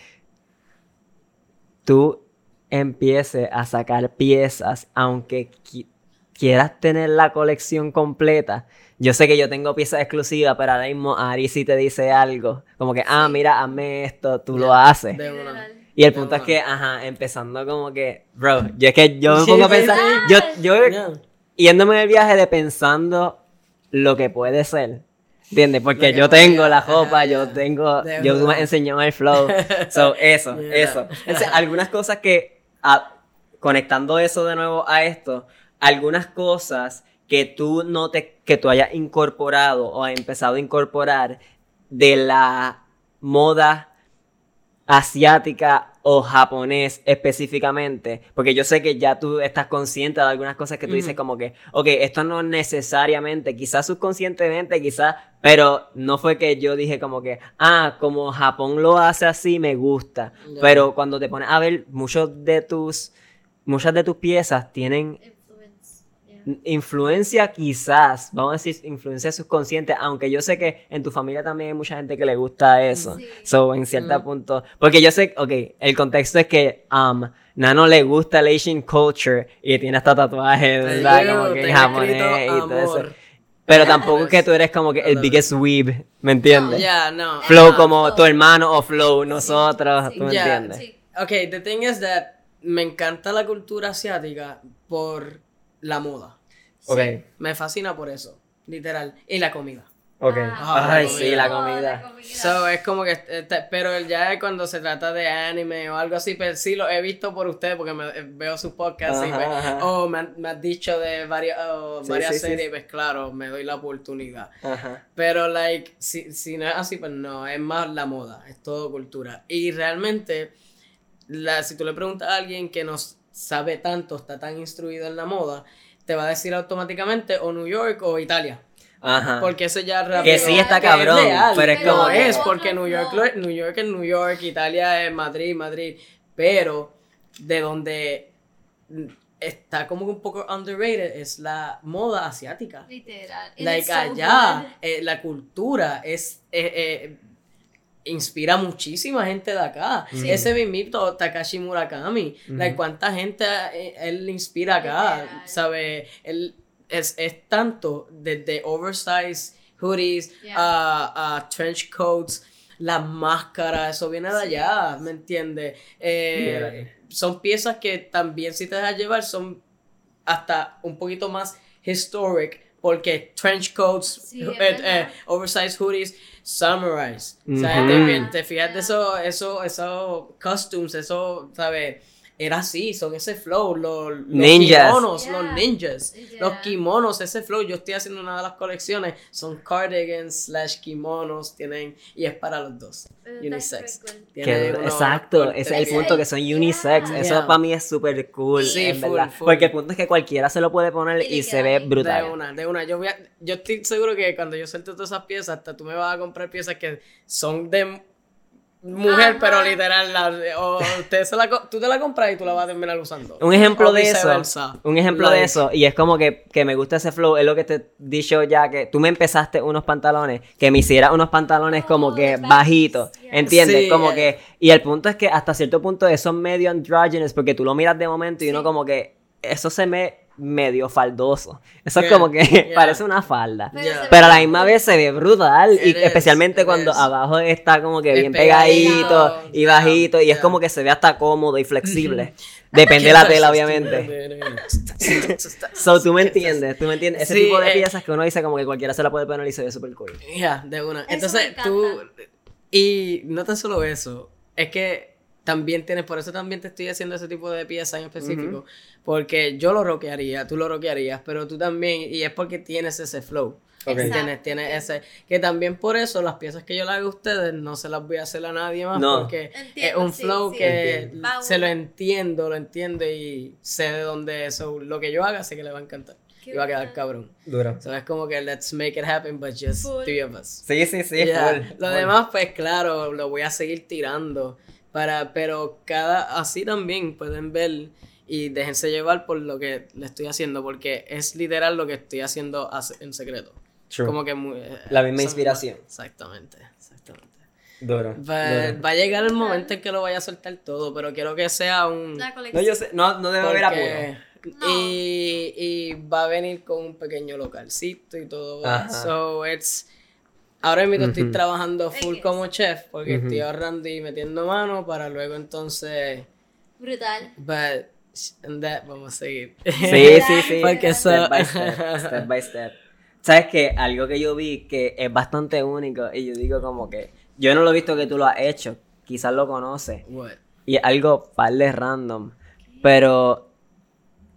tú empieces a sacar piezas, aunque qui- quieras tener la colección completa. Yo sé que yo tengo piezas exclusivas, pero ahora mismo Ari si te dice algo, como que, ah, mira, hazme esto, tú lo haces. Y el punto es que, ajá, empezando como que, bro, yo es que yo me Sí, pongo a sí, pensar, sí. yo, yo Yeah. yéndome en el viaje de pensando lo que puede ser. ¿Entiendes? Porque yo tengo la ropa, yo tengo, yo verdad. me enseñó el flow. So, eso, Yeah. eso. Entonces, algunas cosas que, ah, conectando eso de nuevo a esto, algunas cosas que tú no te, que tú hayas incorporado o has empezado a incorporar de la moda asiática o japonés específicamente, porque yo sé que ya tú estás consciente de algunas cosas que tú dices como que, ok, esto no necesariamente, quizás subconscientemente, quizás, pero no fue que yo dije como que, ah, como Japón lo hace así, me gusta, pero cuando te pones a ver, muchos de tus, muchas de tus piezas tienen. Influencia quizás, vamos a decir influencia subconsciente, aunque yo sé que en tu familia también hay mucha gente que le gusta eso. Sí. So, en cierto Mm. punto, porque yo sé, ok, el contexto es que um, Nano le gusta el Asian culture y tiene hasta tatuajes, ¿verdad? Como que en japonés y todo eso. Pero tampoco es que tú eres como que el biggest weeb, ¿me entiendes? Ya, no. Flow como tu hermano o Flow nosotros, Sí. ¿tú me entiendes? Sí. Ok, the thing is that me encanta la cultura asiática por la moda. Ok, Me fascina por eso, literal. Y la comida. ok. Ah, Ay, sí, sí, la Oh, comida. So, es como que, este, pero ya cuando se trata de anime o algo así, pues sí lo he visto por ustedes porque me, veo sus podcasts y Ajá, pues, oh, me, han- me has dicho de varias, oh, Sí, varias sí, sí, series, sí. pues claro, me doy la oportunidad. Ajá. Pero, like, si, si no es así, pues no, es más la moda, es todo cultura. Y realmente, la, si tú le preguntas a alguien que no sabe tanto, está tan instruido en la moda, te va a decir automáticamente o New York o Italia. Ajá. Porque eso ya rápido. Que sí está es cabrón, real, pero es como es, porque New York, lo- New York es New York, Italia es Madrid, Madrid. Pero de donde está como un poco underrated es la moda asiática. Literal. Like so allá, eh, la cultura es eh, eh, inspira muchísima gente de acá. Sí. Ese mismito Takashi Murakami, like, cuánta gente eh, él inspira acá, Literal. ¿sabe? Él es, es tanto desde oversized hoodies Yeah. a, a trench coats. las máscaras, eso viene de allá, ¿me entiendes? Eh, son piezas que también si te dejas llevar son hasta un poquito más historic porque trench coats, Sí, eh, eh, oversized hoodies, samurais. O sea, Ujú. te, te fijas de Yeah. eso, eso, esos costumes, eso, ¿sabes? Era así, son ese flow, los, los Ninjas. kimonos, Yeah. los ninjas, los kimonos, ese flow. Yo estoy haciendo una de las colecciones, son cardigans slash kimonos, tienen, y es para los dos, unisex. Que- exacto, ese es el punto, que son unisex. Yeah. Eso Yeah. para mí es súper cool, Sí, en full, verdad. full. Porque el punto es que cualquiera se lo puede poner Y se ve bien. De brutal. una, de una. Yo, voy a- yo estoy seguro que cuando yo suelte todas esas piezas, hasta tú me vas a comprar piezas que son de mujer, Ajá. pero literal, la- o usted se la, co- tú te la compras y tú la vas a terminar usando. Un ejemplo O de eso, un ejemplo de eso, y es como que, que me gusta ese flow, es lo que te he dicho ya, que tú me empezaste unos pantalones, que me hicieras unos pantalones como Oh, que bajitos, yeah. ¿entiendes? Sí, como eh. que, y el punto es que hasta cierto punto eso es medio androgynous, porque tú lo miras de momento y uno como que, eso se me medio faldoso, eso es como que yeah. parece una falda. Pero Yeah. a la misma vez se ve brutal, y is, especialmente cuando is. abajo está como que Es bien pegadito, pegadito, y yeah, bajito, y es como que se ve hasta cómodo y flexible. Depende de la tela, obviamente. So, tú me entiendes, tú me entiendes. Ese Sí, tipo de eh. piezas que uno dice como que cualquiera se la puede poner y se ve súper cool. Ya, de una. Entonces, tú. Y no tan solo eso, es que también tienes, por eso también te estoy haciendo ese tipo de piezas en específico, porque yo lo rockearía, tú lo rockearías, pero tú también, y es porque tienes ese flow. Ok. Tienes, tienes ese, que también por eso las piezas que yo le hago a ustedes no se las voy a hacer a nadie más, No. porque es Entiendo, un sí, flow sí. que se lo entiendo, lo entiendo y sé de dónde eso, lo que yo haga sé que le va a encantar. Qué Y va a quedar cabrón. Duro. So es como que let's make it happen, but just Full. three of us. Sí, sí, sí, Ya, full, Lo full. demás, pues claro, lo voy a seguir tirando. Para, pero cada, así también pueden ver y déjense llevar por lo que le estoy haciendo, porque es literal lo que estoy haciendo en secreto. True. Como que muy, eh, La misma inspiración. Exactamente, exactamente. Duro. Va, va a llegar el momento en que lo vaya a soltar todo, pero quiero que sea un... La No, colección. yo sé, no, no debe haber apuro. No. Y, y va a venir con un pequeño localcito y todo. Ajá. So it's. Ahora mismo estoy trabajando full como chef porque Ujú. estoy ahorrando y metiendo mano para luego entonces. Brutal. But and that vamos a seguir. Sí, sí, sí. Porque eso- Step by step, step by step. ¿Sabes qué? Algo que yo vi que es bastante único y yo digo como que yo no lo he visto que tú lo has hecho, quizás lo conoces What? y es algo par de random, pero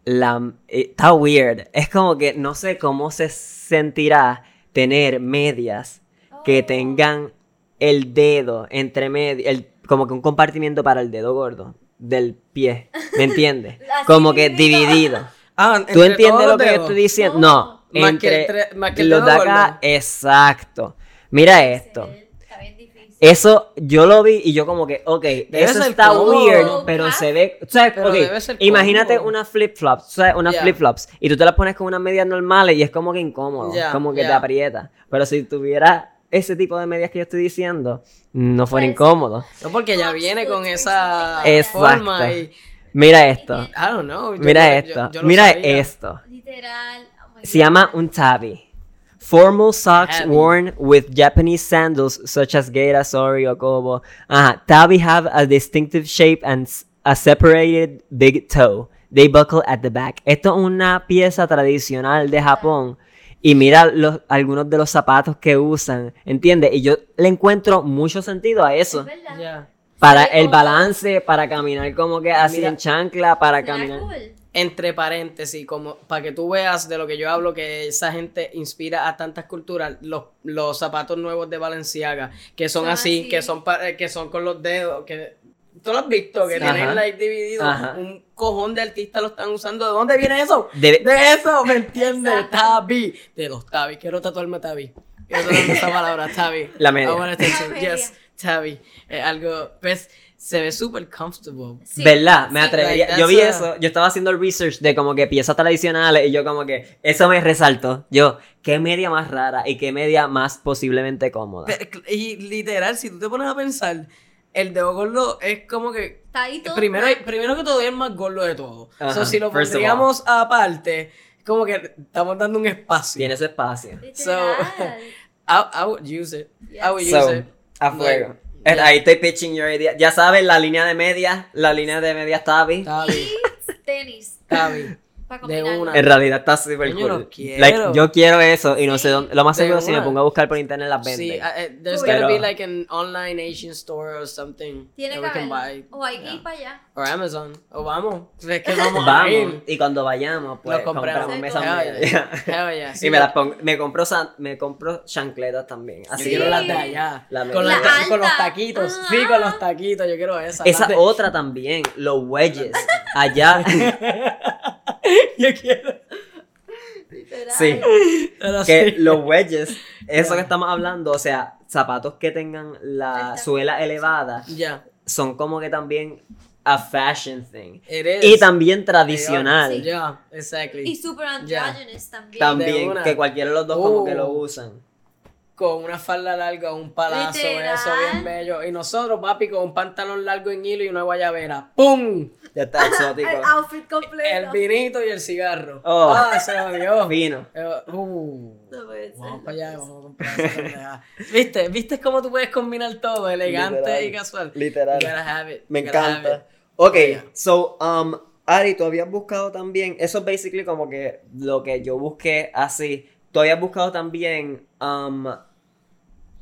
la eh, está weird. Es como que no sé cómo se sentirá tener medias que tengan el dedo entre medio, el, como que un compartimiento para el dedo gordo del pie, ¿me entiendes? Como que dividido. Ah, ¿Tú entiendes lo que yo estoy diciendo? No. No, Más que el más que el los de dedo acá, gordo. exacto. Mira esto. Está bien difícil. Eso yo lo vi y yo como que, ok, eso está cómodo. weird, pero se ve, o sea, imagínate unas flip-flops, o sea, unas Ya. flip-flops, y tú te las pones con unas medias normales y es como que incómodo, Ya, como que te aprieta. Pero si tuviera ese tipo de medias que yo estoy diciendo, no fuera Pues, incómodo. No, porque ya viene con esa Exacto. forma y. Mira esto, I don't know. yo- mira yo- esto, yo mira sabía. esto. Literal. oh Se llama un tabi. Formal socks worn with Japanese sandals such as Geira, Sori, or Kobo. Ajá. Tabi have a distinctive shape and a separated big toe. They buckle at the back. Esto es una pieza tradicional de Japón. Y mira los, algunos de los zapatos que usan, ¿entiendes? Y yo le encuentro mucho sentido a eso. Es verdad. Para Sí, el balance, para caminar como que así Mira. en chancla, para caminar. cool. entre paréntesis, como para que tú veas de lo que yo hablo, que esa gente inspira a tantas culturas, los, los zapatos nuevos de Valenciaga, que son Son así, así. que son eh, que son con los dedos, que tú lo has visto, que Sí. tienen Ajá. like dividido, Ajá. un cojón de artistas lo están usando, ¿de dónde viene eso? De- De eso, ¿me entiendes? Tabi, de los Tabi, quiero tatuarme Tabi. Quiero tatuarme esa palabra, Tabi. La media. La media. Yes, Tabi. Eh, algo, pues, se ve súper comfortable. Sí, ¿Verdad? Me sí. atrevería. Like, yo vi a- eso, yo estaba haciendo el research de como que piezas tradicionales y yo como que eso me resaltó. Yo, qué media más rara y qué media más posiblemente cómoda. Pero, y literal, si tú te pones a pensar, el dedo gordo es como que. Está ahí todo. Primero, primero que todo, es el más gordo de todo. Ajá, So, si lo pondríamos aparte, como que estamos dando un espacio. Tiene su espacio. So- I, I would use it. I would use So, it. A fuego. Eh, Ahí estoy pitching your idea. Ya saben, la línea de medias, la línea de medias Tabi. Está bien, Y tenis. está bien. De una. En realidad está súper cool. lo quiero. Like, yo quiero eso y no sé dónde. Lo más seguro si me pongo a buscar por internet las venden. Sí, uh, there's Pero- gonna be like an online Asian store or something Tiene that que we can haberlo. buy. O hay que Yeah. ir para allá. Or Amazon. O vamos. Es que vamos, a Vamos. ir. Y cuando vayamos, pues Lo compramos. compramos mesas Hell medias. yeah. Hell yeah. Sí, y me las pongo, me compro san- me compro chancletas también. Yo Así quiero que las de allá. La con, La los taquitos. Ah. Sí, con los taquitos. Yo quiero esas. Esa de- otra también, los wedges. Allá. Yo quiero. Literal. sí. Pero Que sí. los wedges, eso que estamos hablando, o sea, zapatos que tengan la suela elevada, son como que también a fashion thing. It is. Y también tradicional. Sí. Yeah, exactly. Y super androgynous también. También, que cualquiera de los dos como Uh. que lo usan. Con una falda larga, un palazo, Literal. eso bien bello. Y nosotros, papi, con un pantalón largo en hilo y una guayabera. ¡Pum! Ya está exótico. El outfit completo. El vinito y el cigarro. Oh. Ah, se odió. Fino. Eh, uh. No puede ser. Vamos para allá, vamos a comprar esa. ¿Viste? ¿Viste cómo tú puedes combinar todo? Elegante Literal. y casual. Literal. You gotta have it. Me You encanta. it. Ok, Yeah. so, um, Ari, tú habías buscado también, eso es basically como que lo que yo busqué así. Tú habías buscado también, um,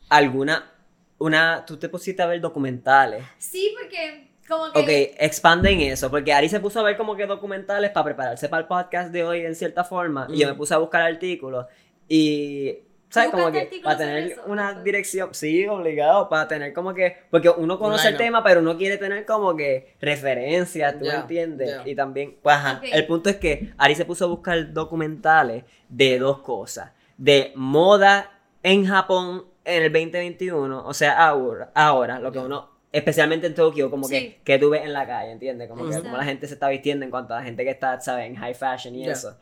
alguna, una, tú te pusiste a ver documentales. Sí, porque como que... Ok, expande en eso, porque Ari se puso a ver como que documentales para prepararse para el podcast de hoy en cierta forma, y yo me puse a buscar artículos, y, ¿sabes? Como que para tener eso? una dirección, sí, obligado, para tener como que, porque uno conoce el tema, pero uno quiere tener como que referencias, ¿tú me Ya, entiendes? ya. Y también, pues ajá, el punto es que Ari se puso a buscar documentales de dos cosas, de moda en Japón en el 2021, o sea, ahora, ahora lo que uno, especialmente en Tokio, como Sí. que, que tú ves en la calle, ¿entiendes? Como que como la gente se está vistiendo en cuanto a la gente que está, ¿sabes? En high fashion y eso.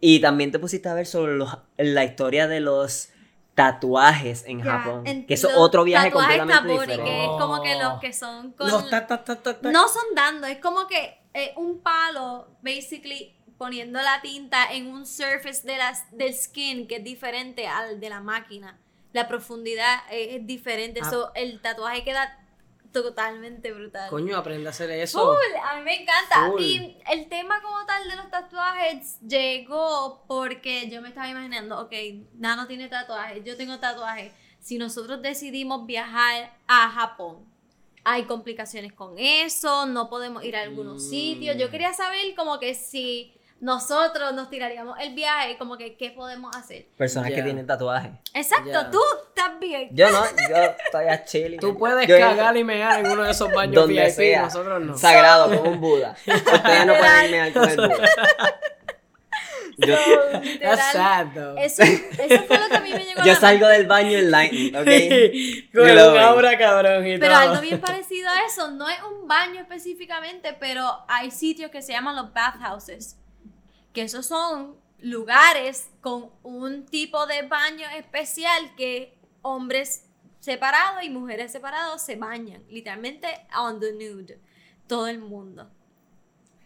Y también te pusiste a ver sobre los- la historia de los tatuajes en Japón, en- que eso es otro viaje completamente tabori, diferente. que es como que Oh. los que son con... Los ta, ta, ta, ta, ta. No son dando, es como que eh, un palo, basically, poniendo la tinta en un surface de las, del skin que es diferente al de la máquina. La profundidad es diferente, Ah. so, el tatuaje queda totalmente brutal. Coño, aprende a hacer eso. Full, a mí me encanta. Full. Y el tema como tal de los tatuajes llegó porque yo me estaba imaginando, ok, Nano tiene tatuajes, yo tengo tatuajes. Si nosotros decidimos viajar a Japón, hay complicaciones con eso, no podemos ir a algunos Mm. sitios. Yo quería saber como que si nosotros nos tiraríamos el viaje, como que qué podemos hacer. Personas que tienen tatuajes. Exacto, Ya. tú también. Yo no, yo estoy a chilling. Tú puedes Yo- cagar y mear en uno de esos baños donde VIP, sea. nosotros no. Sagrado, como un Buda. Ustedes no pueden irme con el Buda. Yo, So, literal, That's sad, though. eso, eso fue lo que a mí me llegó a yo la salgo del baño en lightning, ¿ok? Con Glowing. un aura cabrón y Pero todo. algo bien parecido a eso, no es un baño específicamente, pero hay sitios que se llaman los bathhouses, que esos son lugares con un tipo de baño especial que hombres separados y mujeres separados se bañan, literalmente on the nude, todo el mundo.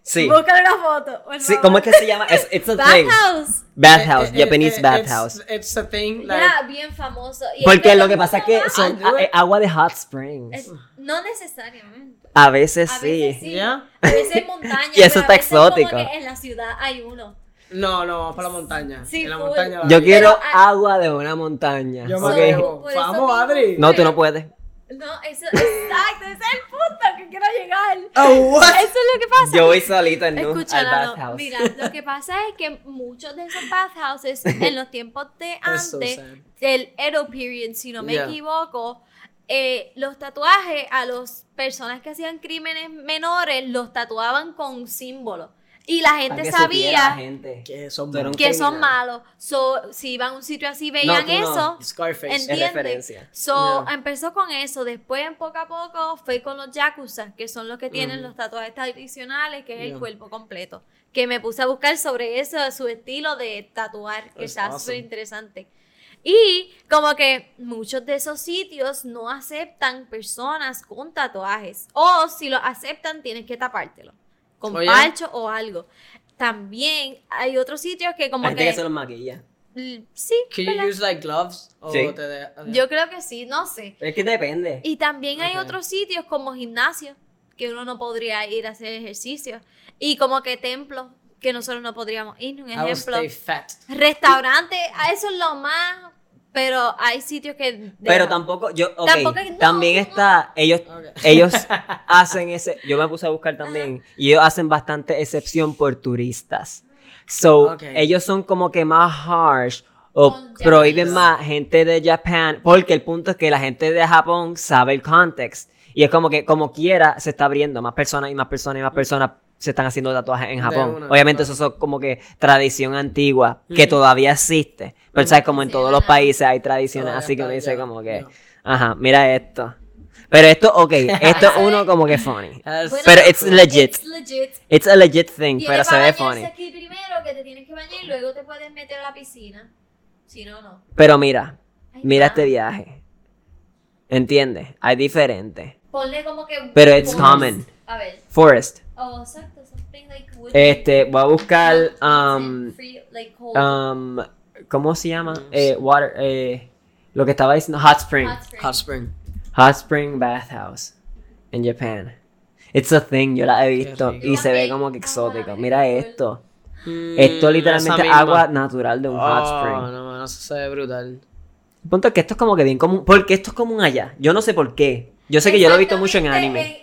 Sí. Búscale una foto. por Sí, favor. ¿cómo es que se llama? It's, it's a thing. Bathhouse. Bathhouse, Eh, eh, Japanese eh, bathhouse. It's, it's a thing, like, bien famoso. y Porque lo que pasa es que son agua de hot springs. es- no necesariamente. A veces A sí. veces sí. ¿Ya? A veces montaña. Y eso está como exótico. que en la ciudad hay uno. No, no, para la montaña. Sí, en la full. montaña. Yo la- quiero Pero, ah, agua de una montaña. Yo me ¿ok? atrevo. Por eso Vamos. Adri. No, tú no puedes. No, eso, exacto, ese es el punto al que quiero llegar. Oh, what? Eso es lo que pasa. Yo voy solito en Lalo, bathhouse. mira, lo que pasa es que muchos de esos bathhouses en los tiempos de so antes, sad. del Edo period, si no me Yeah. equivoco, eh, los tatuajes a las personas que hacían crímenes menores los tatuaban con símbolos. Y la gente que supiera la sabía gente. Que son que son malos. So, si iban a un sitio así veían tú no. eso. Scarface. En- Es ¿Entiendes? referencia. So, Yeah. empezó con eso, después en poco a poco fue con los yakuza, que son los que tienen Mm. los tatuajes tradicionales, que es el cuerpo completo. Que me puse a buscar sobre eso, su estilo de tatuar, que That's está awesome. súper interesante. Y como que muchos de esos sitios no aceptan personas con tatuajes. O si lo aceptan, tienes que tapártelo. Con Oye. parcho o algo. También hay otros sitios que como Hay que... que se los maquilla. Sí, Can you use like gloves? O Sí. te de- Yo creo que sí, no sé. Es que depende. Y también hay otros sitios como gimnasios que uno no podría ir a hacer ejercicio. Y como que templos que nosotros no podríamos ir, un ejemplo. Restaurantes, a eso es lo más, pero hay sitios que... Pero tampoco, yo, ok, Tampoco es- no, también no. está, ellos, ellos hacen ese, yo me puse a buscar también, y ellos hacen bastante excepción por turistas. So, ellos son como que más harsh o Con prohíben Japanese. más gente de Japan, porque el punto es que la gente de Japón sabe el context. Y es como que, como quiera, se está abriendo más personas y más personas y más personas se están haciendo tatuajes en Japón. una, Obviamente claro. eso es como que tradición antigua, que Ujú. todavía existe. Pero sabes, como en Sí, todos los países hay tradiciones, así que uno dice ya, como que... Ajá, mira esto. Pero esto, ok, esto es uno como que funny. Bueno, Pero it's legit. It's legit. It's a legit thing, pero se ve funny. aquí primero, que te tienes que bañar y luego te puedes meter a la piscina. Si no, no. Pero mira, Ay, mira no. este viaje. ¿Entiendes? Hay diferentes. Ponle como que... Pero it's forest. common. A ver. Forest. Oh, exacto. Something like wood. Este, voy a buscar, um, free, like cold. um, ¿cómo se llama? No Eh, water, eh, lo que estaba diciendo, hot spring. hot spring. Hot spring. Hot spring bathhouse in Japan. It's a thing, yo la he visto y se ve como que exótico. Mira esto. Mm, Esto literalmente es misma. agua natural de un hot Oh, spring. no, mano, eso se ve brutal. El punto es que esto es como que bien común. Porque esto es común allá. Yo no sé por qué. Yo sé que yo lo he visto mucho en anime.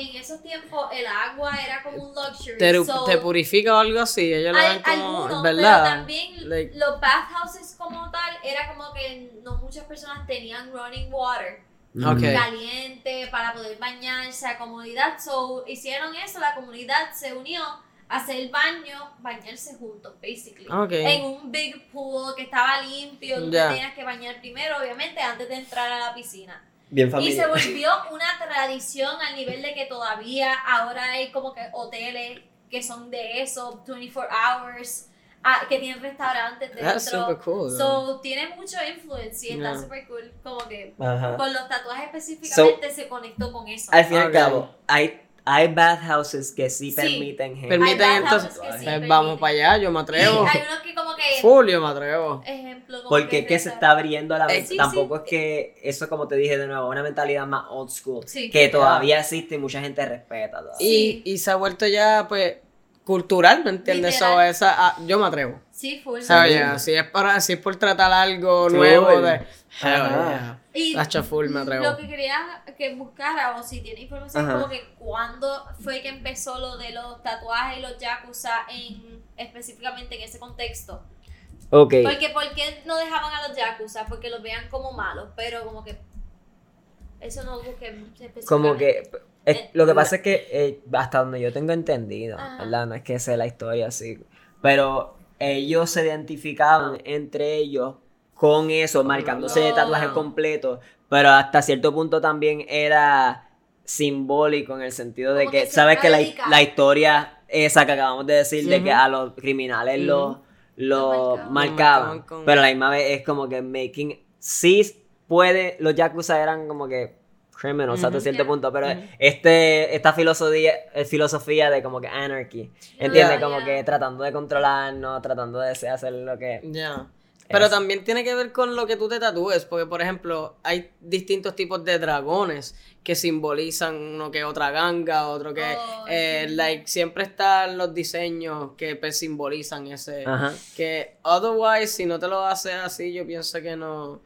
En- esos tiempos, el agua era como un luxury. Te, so, te purifica o algo así. Ellos lo ven como. algunos, ¿Verdad? pero también Like- los bathhouses como tal, era como que no muchas personas tenían running water. Ok. caliente para poder bañarse a comunidad. So, hicieron eso, la comunidad se unió a hacer baño, bañarse juntos, basically. Ok. En un big pool que estaba limpio, tú te tenías que bañar primero, obviamente, antes de entrar a la piscina. Bien Y se volvió una tradición al nivel de que todavía ahora hay como que hoteles que son de eso, 24 hours, ah, que tienen restaurantes dentro. That's super cool. So, tiene mucho influence y está Yeah. super cool. Como que con los tatuajes específicamente se conectó con eso. Al fin y al cabo, hay, hay bathhouses que sí, Sí. permiten gente. Permiten entonces. sí pues permiten. vamos para allá, yo me atrevo. hay unos que como que, Full, yo me atrevo. ejemplo, como Porque es que se está abriendo la Eh, sí, Tampoco sí. es que eso, como te dije de nuevo, una mentalidad más old school. Sí. Que todavía existe y mucha gente respeta. todavía. Sí. Y, y se ha vuelto ya, pues, cultural, ¿me entiendes? Literal. So, esa, ah, yo me atrevo. Sí, full. Sí. Si es para, si es por tratar algo Full. nuevo de. Ajá. yeah. Y Tacho full, me atrevo. Lo que quería que buscara, o si tiene información, Ajá. como que cuándo fue que empezó lo de los tatuajes y los yakuza en, específicamente en ese contexto. Ok. Porque ¿por qué no dejaban a los yakuza? Porque los vean como malos, pero como que eso no busqué específicamente. Como que. es- Eh, lo que pasa es que eh, hasta donde yo tengo entendido, Ajá. ¿verdad? No es que sea la historia así. Pero ellos se identificaban entre ellos con eso, marcándose de Oh. tatuaje completo. Pero hasta cierto punto también era simbólico en el sentido de que, sabes que la, la historia esa que acabamos de decir de que a los criminales los Lo lo marcaban. marcaban, Lo marcaban con- pero a la misma vez es como que making sí puede los yakuza eran como que criminals hasta Ujú. cierto Ya. punto pero Ujú. este esta filosofía eh, filosofía de como que anarchy entiendes como que tratando de controlarnos tratando de hacer lo que Ya. Pero también tiene que ver con lo que tú te tatúes, porque por ejemplo, hay distintos tipos de dragones que simbolizan uno que otra ganga, otro que Oh, eh, sí. like siempre están los diseños que pues, simbolizan ese Ajá. que otherwise si no te lo haces así, yo pienso que no.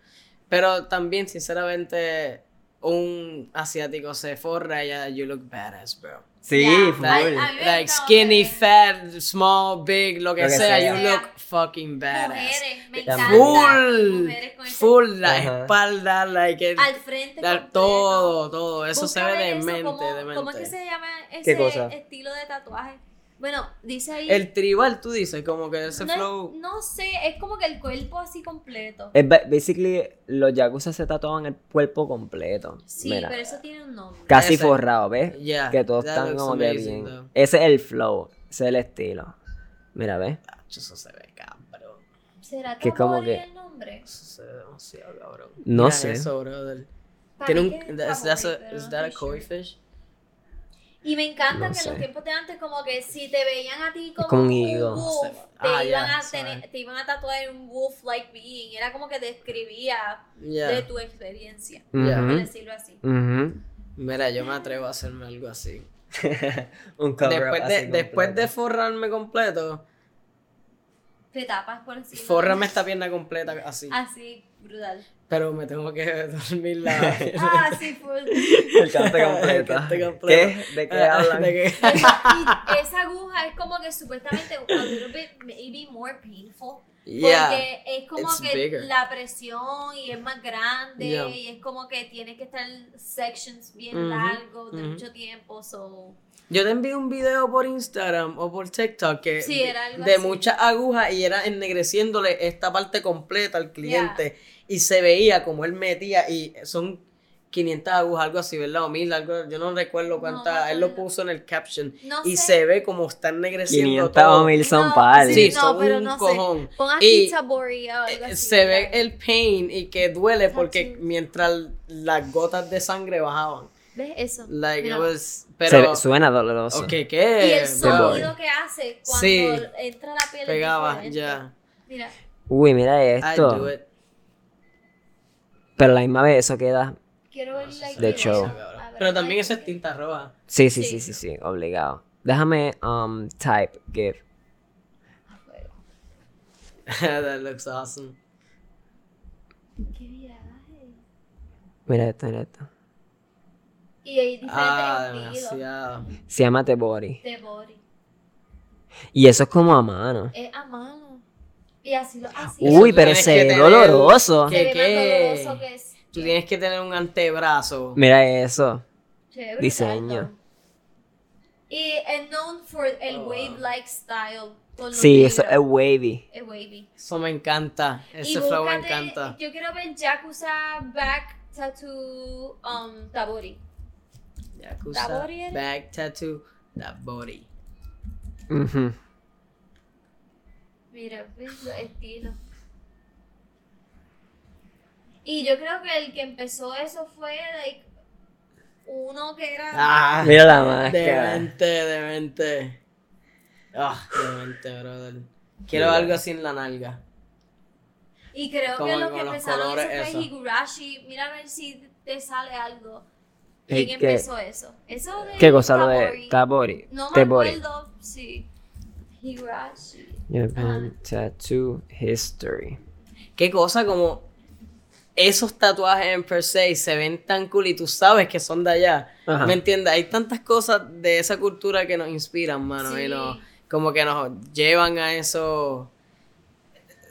Pero también sinceramente un asiático se forra y ya you look badass, bro. sí me Like skinny, fat, small, big, lo que, Lo que sea, sea. you look fucking badass. Mujeres, me encanta. Full, Mujeres con ese- full la Ajá. espalda, like al frente. la- todo, todo, eso se ve ver eso, demente, ¿cómo, demente. ¿Cómo es que se llama ese ¿Qué cosa? estilo de tatuaje? Bueno, dice ahí. El tribal, tú dices, como que ese no, es- flow. no sé, es como que el cuerpo así completo. Es ba- basically los yakuza se tatuaban el cuerpo completo Sí, Mira, pero eso tiene un nombre. casi Ese. forrado ¿ves? Yeah, que todos están como que bien though. ese es el flow ese es el estilo mira ¿ves? Eso se ve cabrón. ¿Será que como que- el nombre? Eso se ve demasiado cabrón. No Mira sé. Eso, brother. Tiene un. Is that a, is that koi fish? Y me encanta No que en los tiempos de antes, como que si te veían a ti como, como un wolf, te, Ah, iban a tener, te iban a tatuar un wolf-like being. Era como que describía de tu experiencia, por decirlo así. Mira, yo me atrevo a hacerme algo así. un cover Después de, así después de forrarme completo, Te tapas por encima. forrame esta pierna completa así. Así, brutal. Pero me tengo que dormir la. Ah, sí, full. El cante completo. El cante completo. ¿Qué? ¿De qué hablan? ¿De qué? Esa, y esa aguja es como que supuestamente a little bit maybe more painful. Yeah. Porque es como it's que bigger. la presión y es más grande Yeah. y es como que tiene que estar sections bien Ujú, largos de ujú. mucho tiempo. So. Yo te envié un video por Instagram o por TikTok que Sí, era algo de así. muchas agujas y era ennegreciéndole esta parte completa al cliente y se veía como él metía y son 500 agujas, algo así, ¿verdad? O 1000, algo, yo no recuerdo cuántas, él lo puso en el caption No y sé. se ve como está ennegreciendo 500 todo. o 1000 son No, pares. Sí, no, son pero un no sé. cojón. Pon Y- aquí o algo Eh, así. se ve ¿verdad? el pain y que duele porque mientras las gotas de sangre bajaban. ¿Ves eso? Like, Mira. it was, pero, ve- suena doloroso. ok, Y ¿qué? el sonido que hace cuando Sí. entra la piel Pegaba, ya. Mira, Uy, mira I esto. do it. Pero la misma vez eso queda. quiero ver like, De show. ver, Pero también eso es tinta roja. Sí, sí, Sí. sí, sí, sí, obligado. Déjame um, type give. That looks awesome. Qué viaje. Mira esto, mira esto. Y hay diferentes Ah, estilos demasiado. Se llama The Body. de body. Y eso es como a mano. Es a mano. Y así lo así. Uy, pero tienes se que ve tener- doloroso. Se ¿Qué, ve qué? doloroso que es. Tú tienes que tener un antebrazo. Mira eso. Se diseño. Y es known for el Oh. wave-like style. con los Sí, eso es wavy. Es wavy. Eso me encanta. Ese flow me encanta. Yo quiero ver Yakuza Back Tattoo um, Tabori. Yakuza, era? back tattoo, that body. Ujú. Mira, ves los estilos. Y yo creo que el que empezó eso fue like, uno que era. Ah, Mira la máscara. demente, demente. Ah, demente, brother. Quiero Mira. algo así en la nalga. Y creo Como que con que empezaron eso fue eso. Higurashi. Mira a ver si te sale algo. ¿Quién ¿qué? empezó eso? Eso de ¿Qué cosa lo de Tabori. Tabori? No me Tabori. acuerdo, sí. Higurashi. Japan Tattoo History. Qué cosa como esos tatuajes en per se se ven tan cool y tú sabes que son de allá. Ajá. ¿Me entiendes? Hay tantas cosas de esa cultura que nos inspiran, mano. Sí. Y nos, como que nos llevan a eso.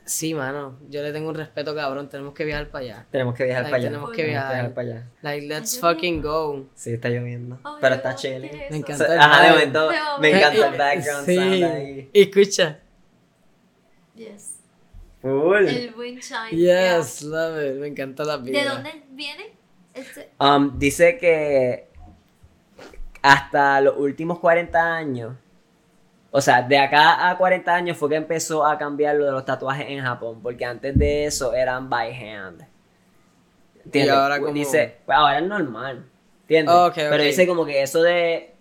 Sí, mano. Yo le tengo un respeto, cabrón. Tenemos que viajar para allá. Tenemos que viajar Like, para allá. tenemos que viajar. para allá. Like, let's fucking go. Sí, está lloviendo. Pero está ¿qué chilling. es Me encanta. O sea, Ajá, de momento me encanta el background Sí. sound ahí. Y escucha. Yes. Full. El wind chime. yeah. Yes, love it. Me encanta la vida. ¿De dónde viene? Este, Um, dice que hasta los últimos 40 años, o sea, de acá a 40 años fue que empezó a cambiar lo de los tatuajes en Japón, porque antes de eso eran by hand. ¿Entiendes? Y ahora como- Dice, pues ahora es normal, ¿entiendes? Pero dice como que eso de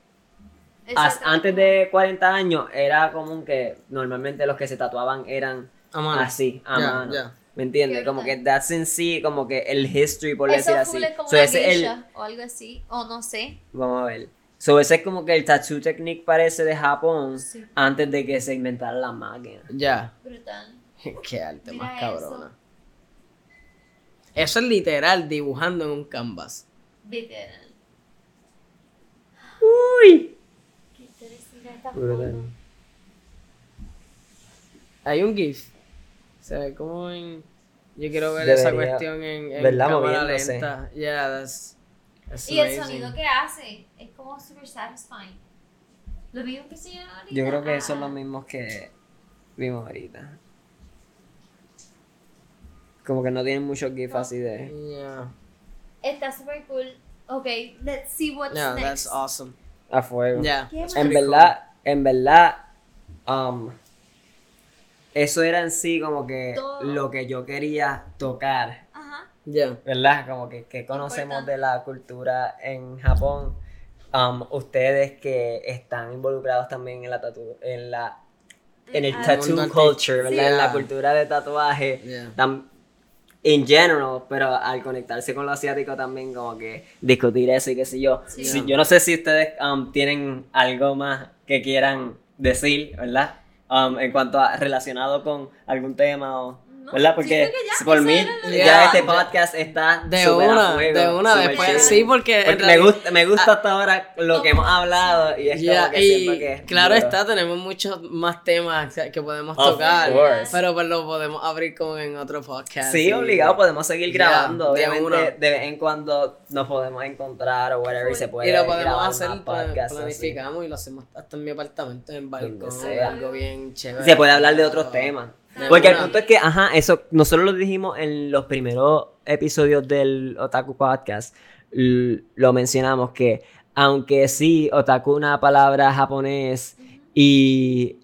as- antes de 40 años era común que normalmente los que se tatuaban eran A mano. así, a mano. ¿Me entiendes? Como que that's in sí, como que el history, por Eso decir así. es como So, una ese es el- o algo así. O no sé. Vamos a ver. So, ese es como que el tattoo technique parece de Japón Sí. antes de que se inventara la máquina. Ya. Brutal. Qué arte Mira más cabrona. Eso es literal dibujando en un canvas. Literal. Uy. Qué interesante. Hay un GIF. Se ve como en. Yo quiero ver esa cuestión en, en cámara lenta. Yeah, that's, that's Y el sonido que hace es como super satisfying. Lo mismo que se llama ahorita. Yo creo que son Ah, los mismos que vimos ahorita. Como que no tienen mucho gif así de. Yeah. Está super cool. Ok, let's see what's Yeah, next. that's awesome. A fuego. Yeah. En verdad, en verdad, um, eso era en sí como que Todo. lo que yo quería tocar. Yeah. ¿Verdad? Como que, que conocemos Importante. de la cultura en Japón. um, ustedes que están involucrados también en la tatu en la en el Ah, tattoo culture, ¿verdad? En la cultura de tatuaje. Yeah. tam- in general, pero al conectarse con lo asiático también como que discutir eso y qué sé yo. Sí. Sí, yo no sé si ustedes um, tienen algo más que quieran decir, ¿verdad? Um, en cuanto a relacionado con algún tema o... No, ¿Verdad? Porque ya, por mí ya Ya, este podcast está De una, fuego, de una, después, sí, porque, en Porque me realidad- gusta, me gusta hasta ahora lo que hemos hablado y es Ya, como que y siento que es claro duro. está, tenemos muchos más temas que podemos Of tocar, course. pero pues lo podemos abrir como en otro podcast. Sí, y- obligado, podemos seguir grabando. de Obviamente, de vez en cuando nos podemos encontrar o whatever y se puede Y lo podemos hacer, así. planificamos y lo hacemos hasta en mi apartamento, en balcón, algo bien chévere. Se puede hablar de otros temas. Porque el punto es que, ajá, eso, nosotros lo dijimos en los primeros episodios del Otaku Podcast, lo mencionamos que, aunque sí, Otaku es una palabra japonés y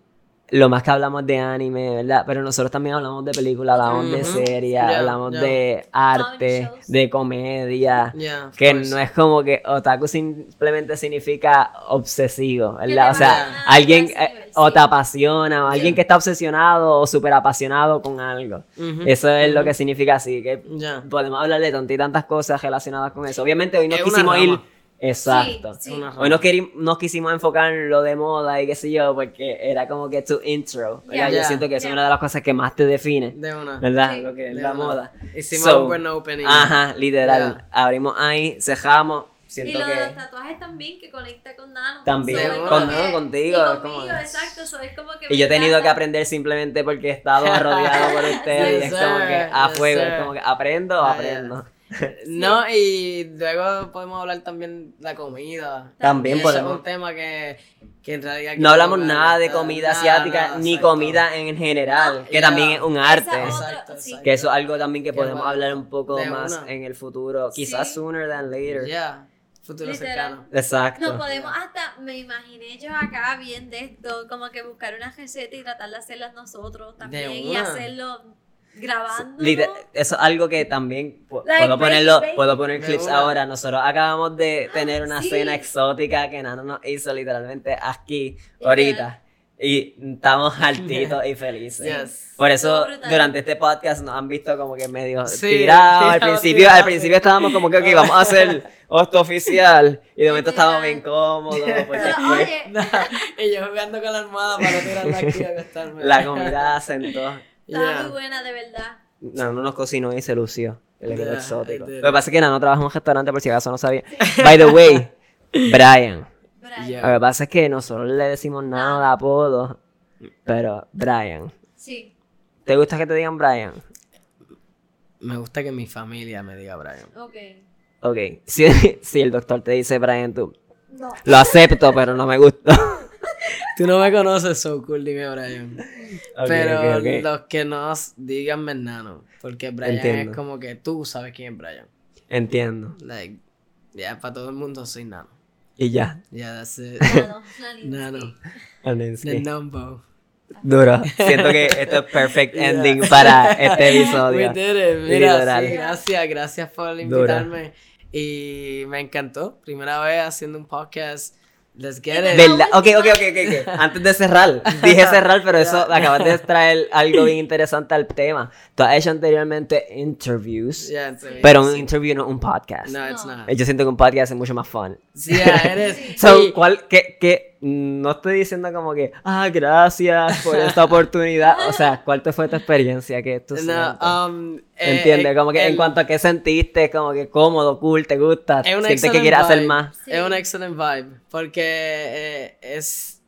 lo más que hablamos de anime, ¿verdad? Pero nosotros también hablamos de películas, hablamos de series, hablamos de arte, de comedia. Yeah, of Que course. no es como que otaku simplemente significa obsesivo, ¿verdad? O sea, alguien o sí. te apasiona, o alguien que está obsesionado o súper apasionado con algo. Eso es lo que significa así, que podemos hablar de tantas y tantas cosas relacionadas con eso. Obviamente hoy no quisimos ir... Exacto. Sí, sí. Hoy nos, quisimos enfocar en lo de moda y qué sé yo, porque era como que tu intro. ¿verdad? Ya. Yo siento que eso es una de las cosas que más te define, De una. ¿verdad? Sí. Lo que es la una. moda. Hicimos So, un buen opening. Ajá, literal. Abrimos ahí, Y de los tatuajes también, que conecta con Nano. También, So, con- no, que- contigo, Y es conmigo, como- exacto. so, es como que y yo he tenido que aprender simplemente porque he estado rodeado por ustedes y Yes, es como que a Yes, fuego, sir. es como que aprendo o Ah, aprendo. No, y luego podemos hablar también de la comida. También Eso es podemos. un tema que, que en realidad... No hablamos nada de comida nada, asiática nada, ni exacto. comida en general, que también es un arte. Exacto, sí. exacto. Que eso es algo también que podemos bueno. hablar un poco más una. en el futuro, quizás Sí. sooner than later. Ya, futuro Literal. cercano. Exacto. No podemos hasta, me imaginé yo acá bien de esto, como que buscar una receta y tratar de hacerlas nosotros también y hacerlo grabando. Eso es algo que también Like puedo ponerlo, baby. puedo poner clips ahora. Nosotros acabamos de tener una sí. cena exótica que Nano nos hizo literalmente aquí ahorita. Y estamos altitos y felices. Yes. Por eso durante este podcast nos han visto como que medio Sí, tirados. Al principio, al principio estábamos como que ok, vamos a hacer esto oficial. Y de momento estábamos bien cómodos. Porque pues, y yo jugando con la almohada para no tirarla aquí y acostarme. la comida sentó. estaba Yeah. muy buena, de verdad. Nano nos cocinó y se lució. El Yeah, exótico. Lo que pasa es que Nano trabaja en un restaurante por si acaso no sabía. By the way, Brian. Brian. Yeah. Lo que pasa es que nosotros le decimos nada de apodo. Pero, Brian. Sí, ¿Te gusta que te digan Brian? Me gusta que mi familia me diga Brian. ok. Ok. Si, si el doctor te dice Brian, tú. No. Lo acepto, pero no me gusta. Tú no me conoces, so cool, dime Brian. Ok, Pero los que nos digan Nano, porque Brian Entiendo. es como que tú sabes quién es Brian. Entiendo. Like, ya para todo el mundo soy Nano. Y ya. Ya, that's it. Nano, Nano. The number. Duro. Siento que esto es perfect Yeah. ending para este We episodio. did it. Mira, sí, gracias, gracias por Dura. invitarme. Y me encantó. Primera vez haciendo un podcast. Let's get it. ¿Verdad? Ok, ok, ok, ok. Antes de cerrar, dije cerrar, pero eso acabas de traer algo bien interesante al tema. Tú has hecho anteriormente interviews, Yeah, it's- pero un interview no un podcast. No, it's No. not. Yo siento que un podcast es mucho más fun. Sí, yeah, eres. So, Sí. ¿cuál, qué, qué? No estoy diciendo como que, ah, gracias por esta oportunidad. O sea, ¿cuál te fue tu experiencia que tú No, um, eh, ¿Entiendes? eh, Como que en cuanto a qué sentiste, como que cómodo, cool, te gusta, sientes que quieres hacer más. Sí. Es una excelente vibe. Porque eh, es.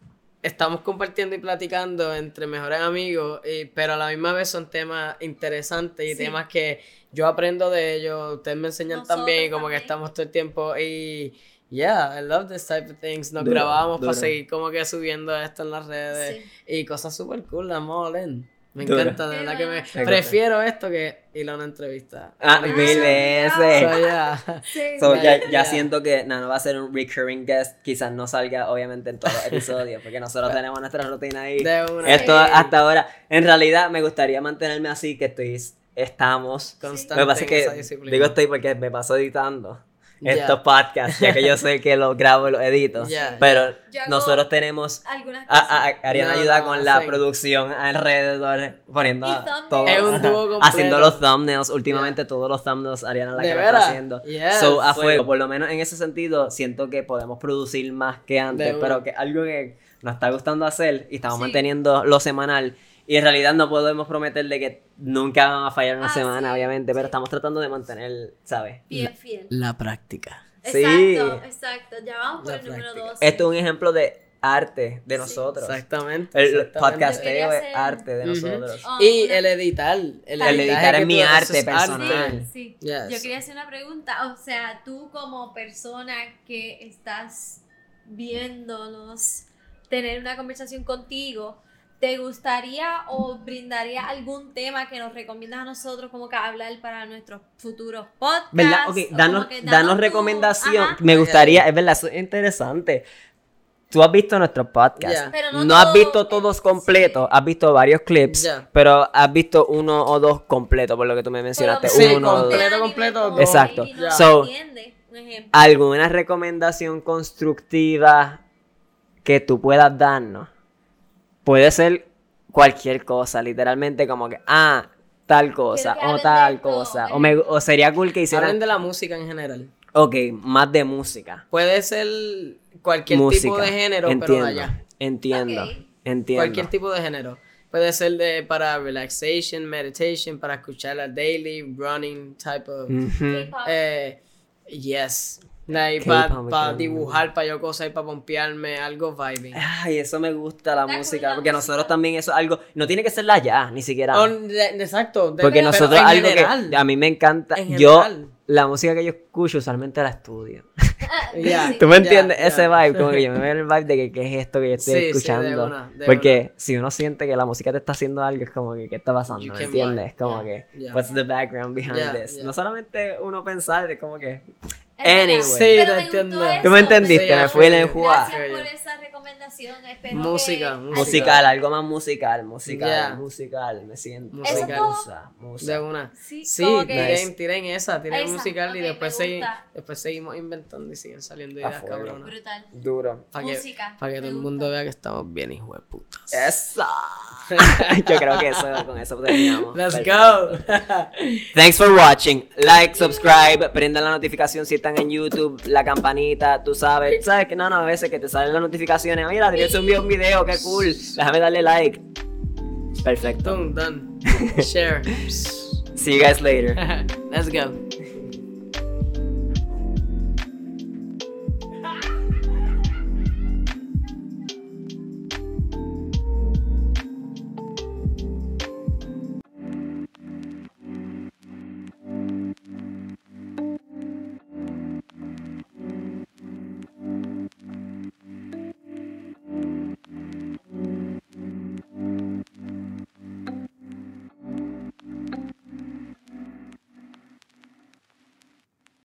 Estamos compartiendo y platicando entre mejores amigos, y- pero a la misma vez son temas interesantes y Sí. temas que yo aprendo de ellos, ustedes me enseñan Nosotros también, y como que estamos todo el tiempo y. Yeah, I love this type of things. Nos Duro, grabamos duro. para seguir como que subiendo esto en las redes y cosas super cool, I'm all in. Me Duro. encanta, de verdad que me bueno. prefiero esto que ir a una entrevista. Ah, mil veces. So, yeah. Sí. So, ya, ya Yeah. siento que Nano va a ser un recurring guest. Quizás no salga, obviamente, en todos los episodios, porque nosotros tenemos nuestra rutina ahí. De una. Esto hasta ahora. En realidad, me gustaría mantenerme así, que estoy, estamos. Constante Lo que pasa es que, digo estoy porque me paso editando. Ya. estos podcasts, ya que yo sé que los grabo y los edito. Ya, pero nosotros tenemos Algunas a, cosas. a- a- Ariana No, ayuda no, con la sí. producción alrededor, poniendo todo, Es un dúo completo. haciendo los thumbnails. Últimamente todos los thumbnails Ariana la ¿De que lo está haciendo. Yes. So, a fuego, por lo menos en ese sentido, siento que podemos producir más que antes, De pero que algo que nos está gustando hacer y estamos Sí. manteniendo lo semanal. Y en realidad no podemos prometer de que nunca van a fallar una Ah, semana, sí, obviamente, pero estamos tratando de mantener, ¿sabes? Bien fiel. La práctica. Sí. Exacto, exacto. Ya vamos por La el número práctica. dos. Esto es un ejemplo de arte de Sí. nosotros. Exactamente. El exactamente. podcasteo es arte de nosotros. Oh, Y una- el editar. El, El editar es mi arte personal. Sí, sí. Yes. Yo quería hacer una pregunta, o sea, tú como persona que estás viéndonos tener una conversación contigo, ¿te gustaría o brindaría algún tema que nos recomiendas a nosotros como que hablar para nuestros futuros podcasts? ¿Verdad? Ok, danos, danos tu- recomendación. Ajá. Me gustaría, es verdad, eso es interesante. Tú has visto nuestros podcasts. Pero no no has visto todos completos, has visto varios clips, pero has visto uno o dos completos, por lo que tú me mencionaste. Sí, uno o dos. anime completo, dos. Exacto. So-. ¿Alguna recomendación constructiva que tú puedas darnos? Puede ser cualquier cosa, literalmente como que, ah, tal cosa, o tal cosa. eh. O, me, o sería cool que hicieran, Hablen de la música en general. ok, más de música. Puede ser cualquier música. tipo de género, entiendo, pero de allá. Entiendo, entiendo. Cualquier tipo de género. Puede ser de para relaxation, meditation, para escuchar la daily, running type of. Eh, yes. Like, para K-pop. dibujar, para yo cosas, para pompearme, algo vibing. Ay, eso me gusta la música, la porque música. nosotros también eso es algo, no tiene que ser la ya, ni siquiera. Oh, de- exacto. de- Porque nosotros en algo general. que a mí me encanta, En yo la música que yo escucho usualmente la estudio. Ah, sí. ¿Tú me entiendes? ya. Ese vibe, como que yo me veo el vibe de que qué es esto que yo estoy Sí, sí, de escuchando. una, de Porque si uno siente que la música te está haciendo algo, es como que, ¿qué está pasando? ¿Me entiendes? vibe. Como Yeah. que, Yeah. what's the background behind Yeah, this? yeah. No solamente uno pensar, es como que. Anyway. Sí, Pero me tú me entendiste, Sí, me fui en sí. el jugar. Gracias por esa recomendación. Espero Música, que. Musical, algo más musical, musical, Yeah. musical, me siento. Musical. Musa, musa. De una. Sí, Sí, como que- tiren, tiren esa, tiren Esa, musical y después, segui- seguimos inventando y siguen saliendo ideas fuego. cabronas. Brutal. Duro. Para que, Música, para que todo el mundo vea que estamos bien, hijo de putas. Esa. Yo creo que eso, con eso terminamos. Let's Perfecto. go. Thanks for watching. Like, subscribe, prendan la notificación si están en YouTube, la campanita, tú sabes. Sabes que no, no, a veces que te salen las notificaciones. Mira, te subí un video, qué cool. Déjame darle like. Perfecto. Boom, done. Share. See you guys later. Let's go.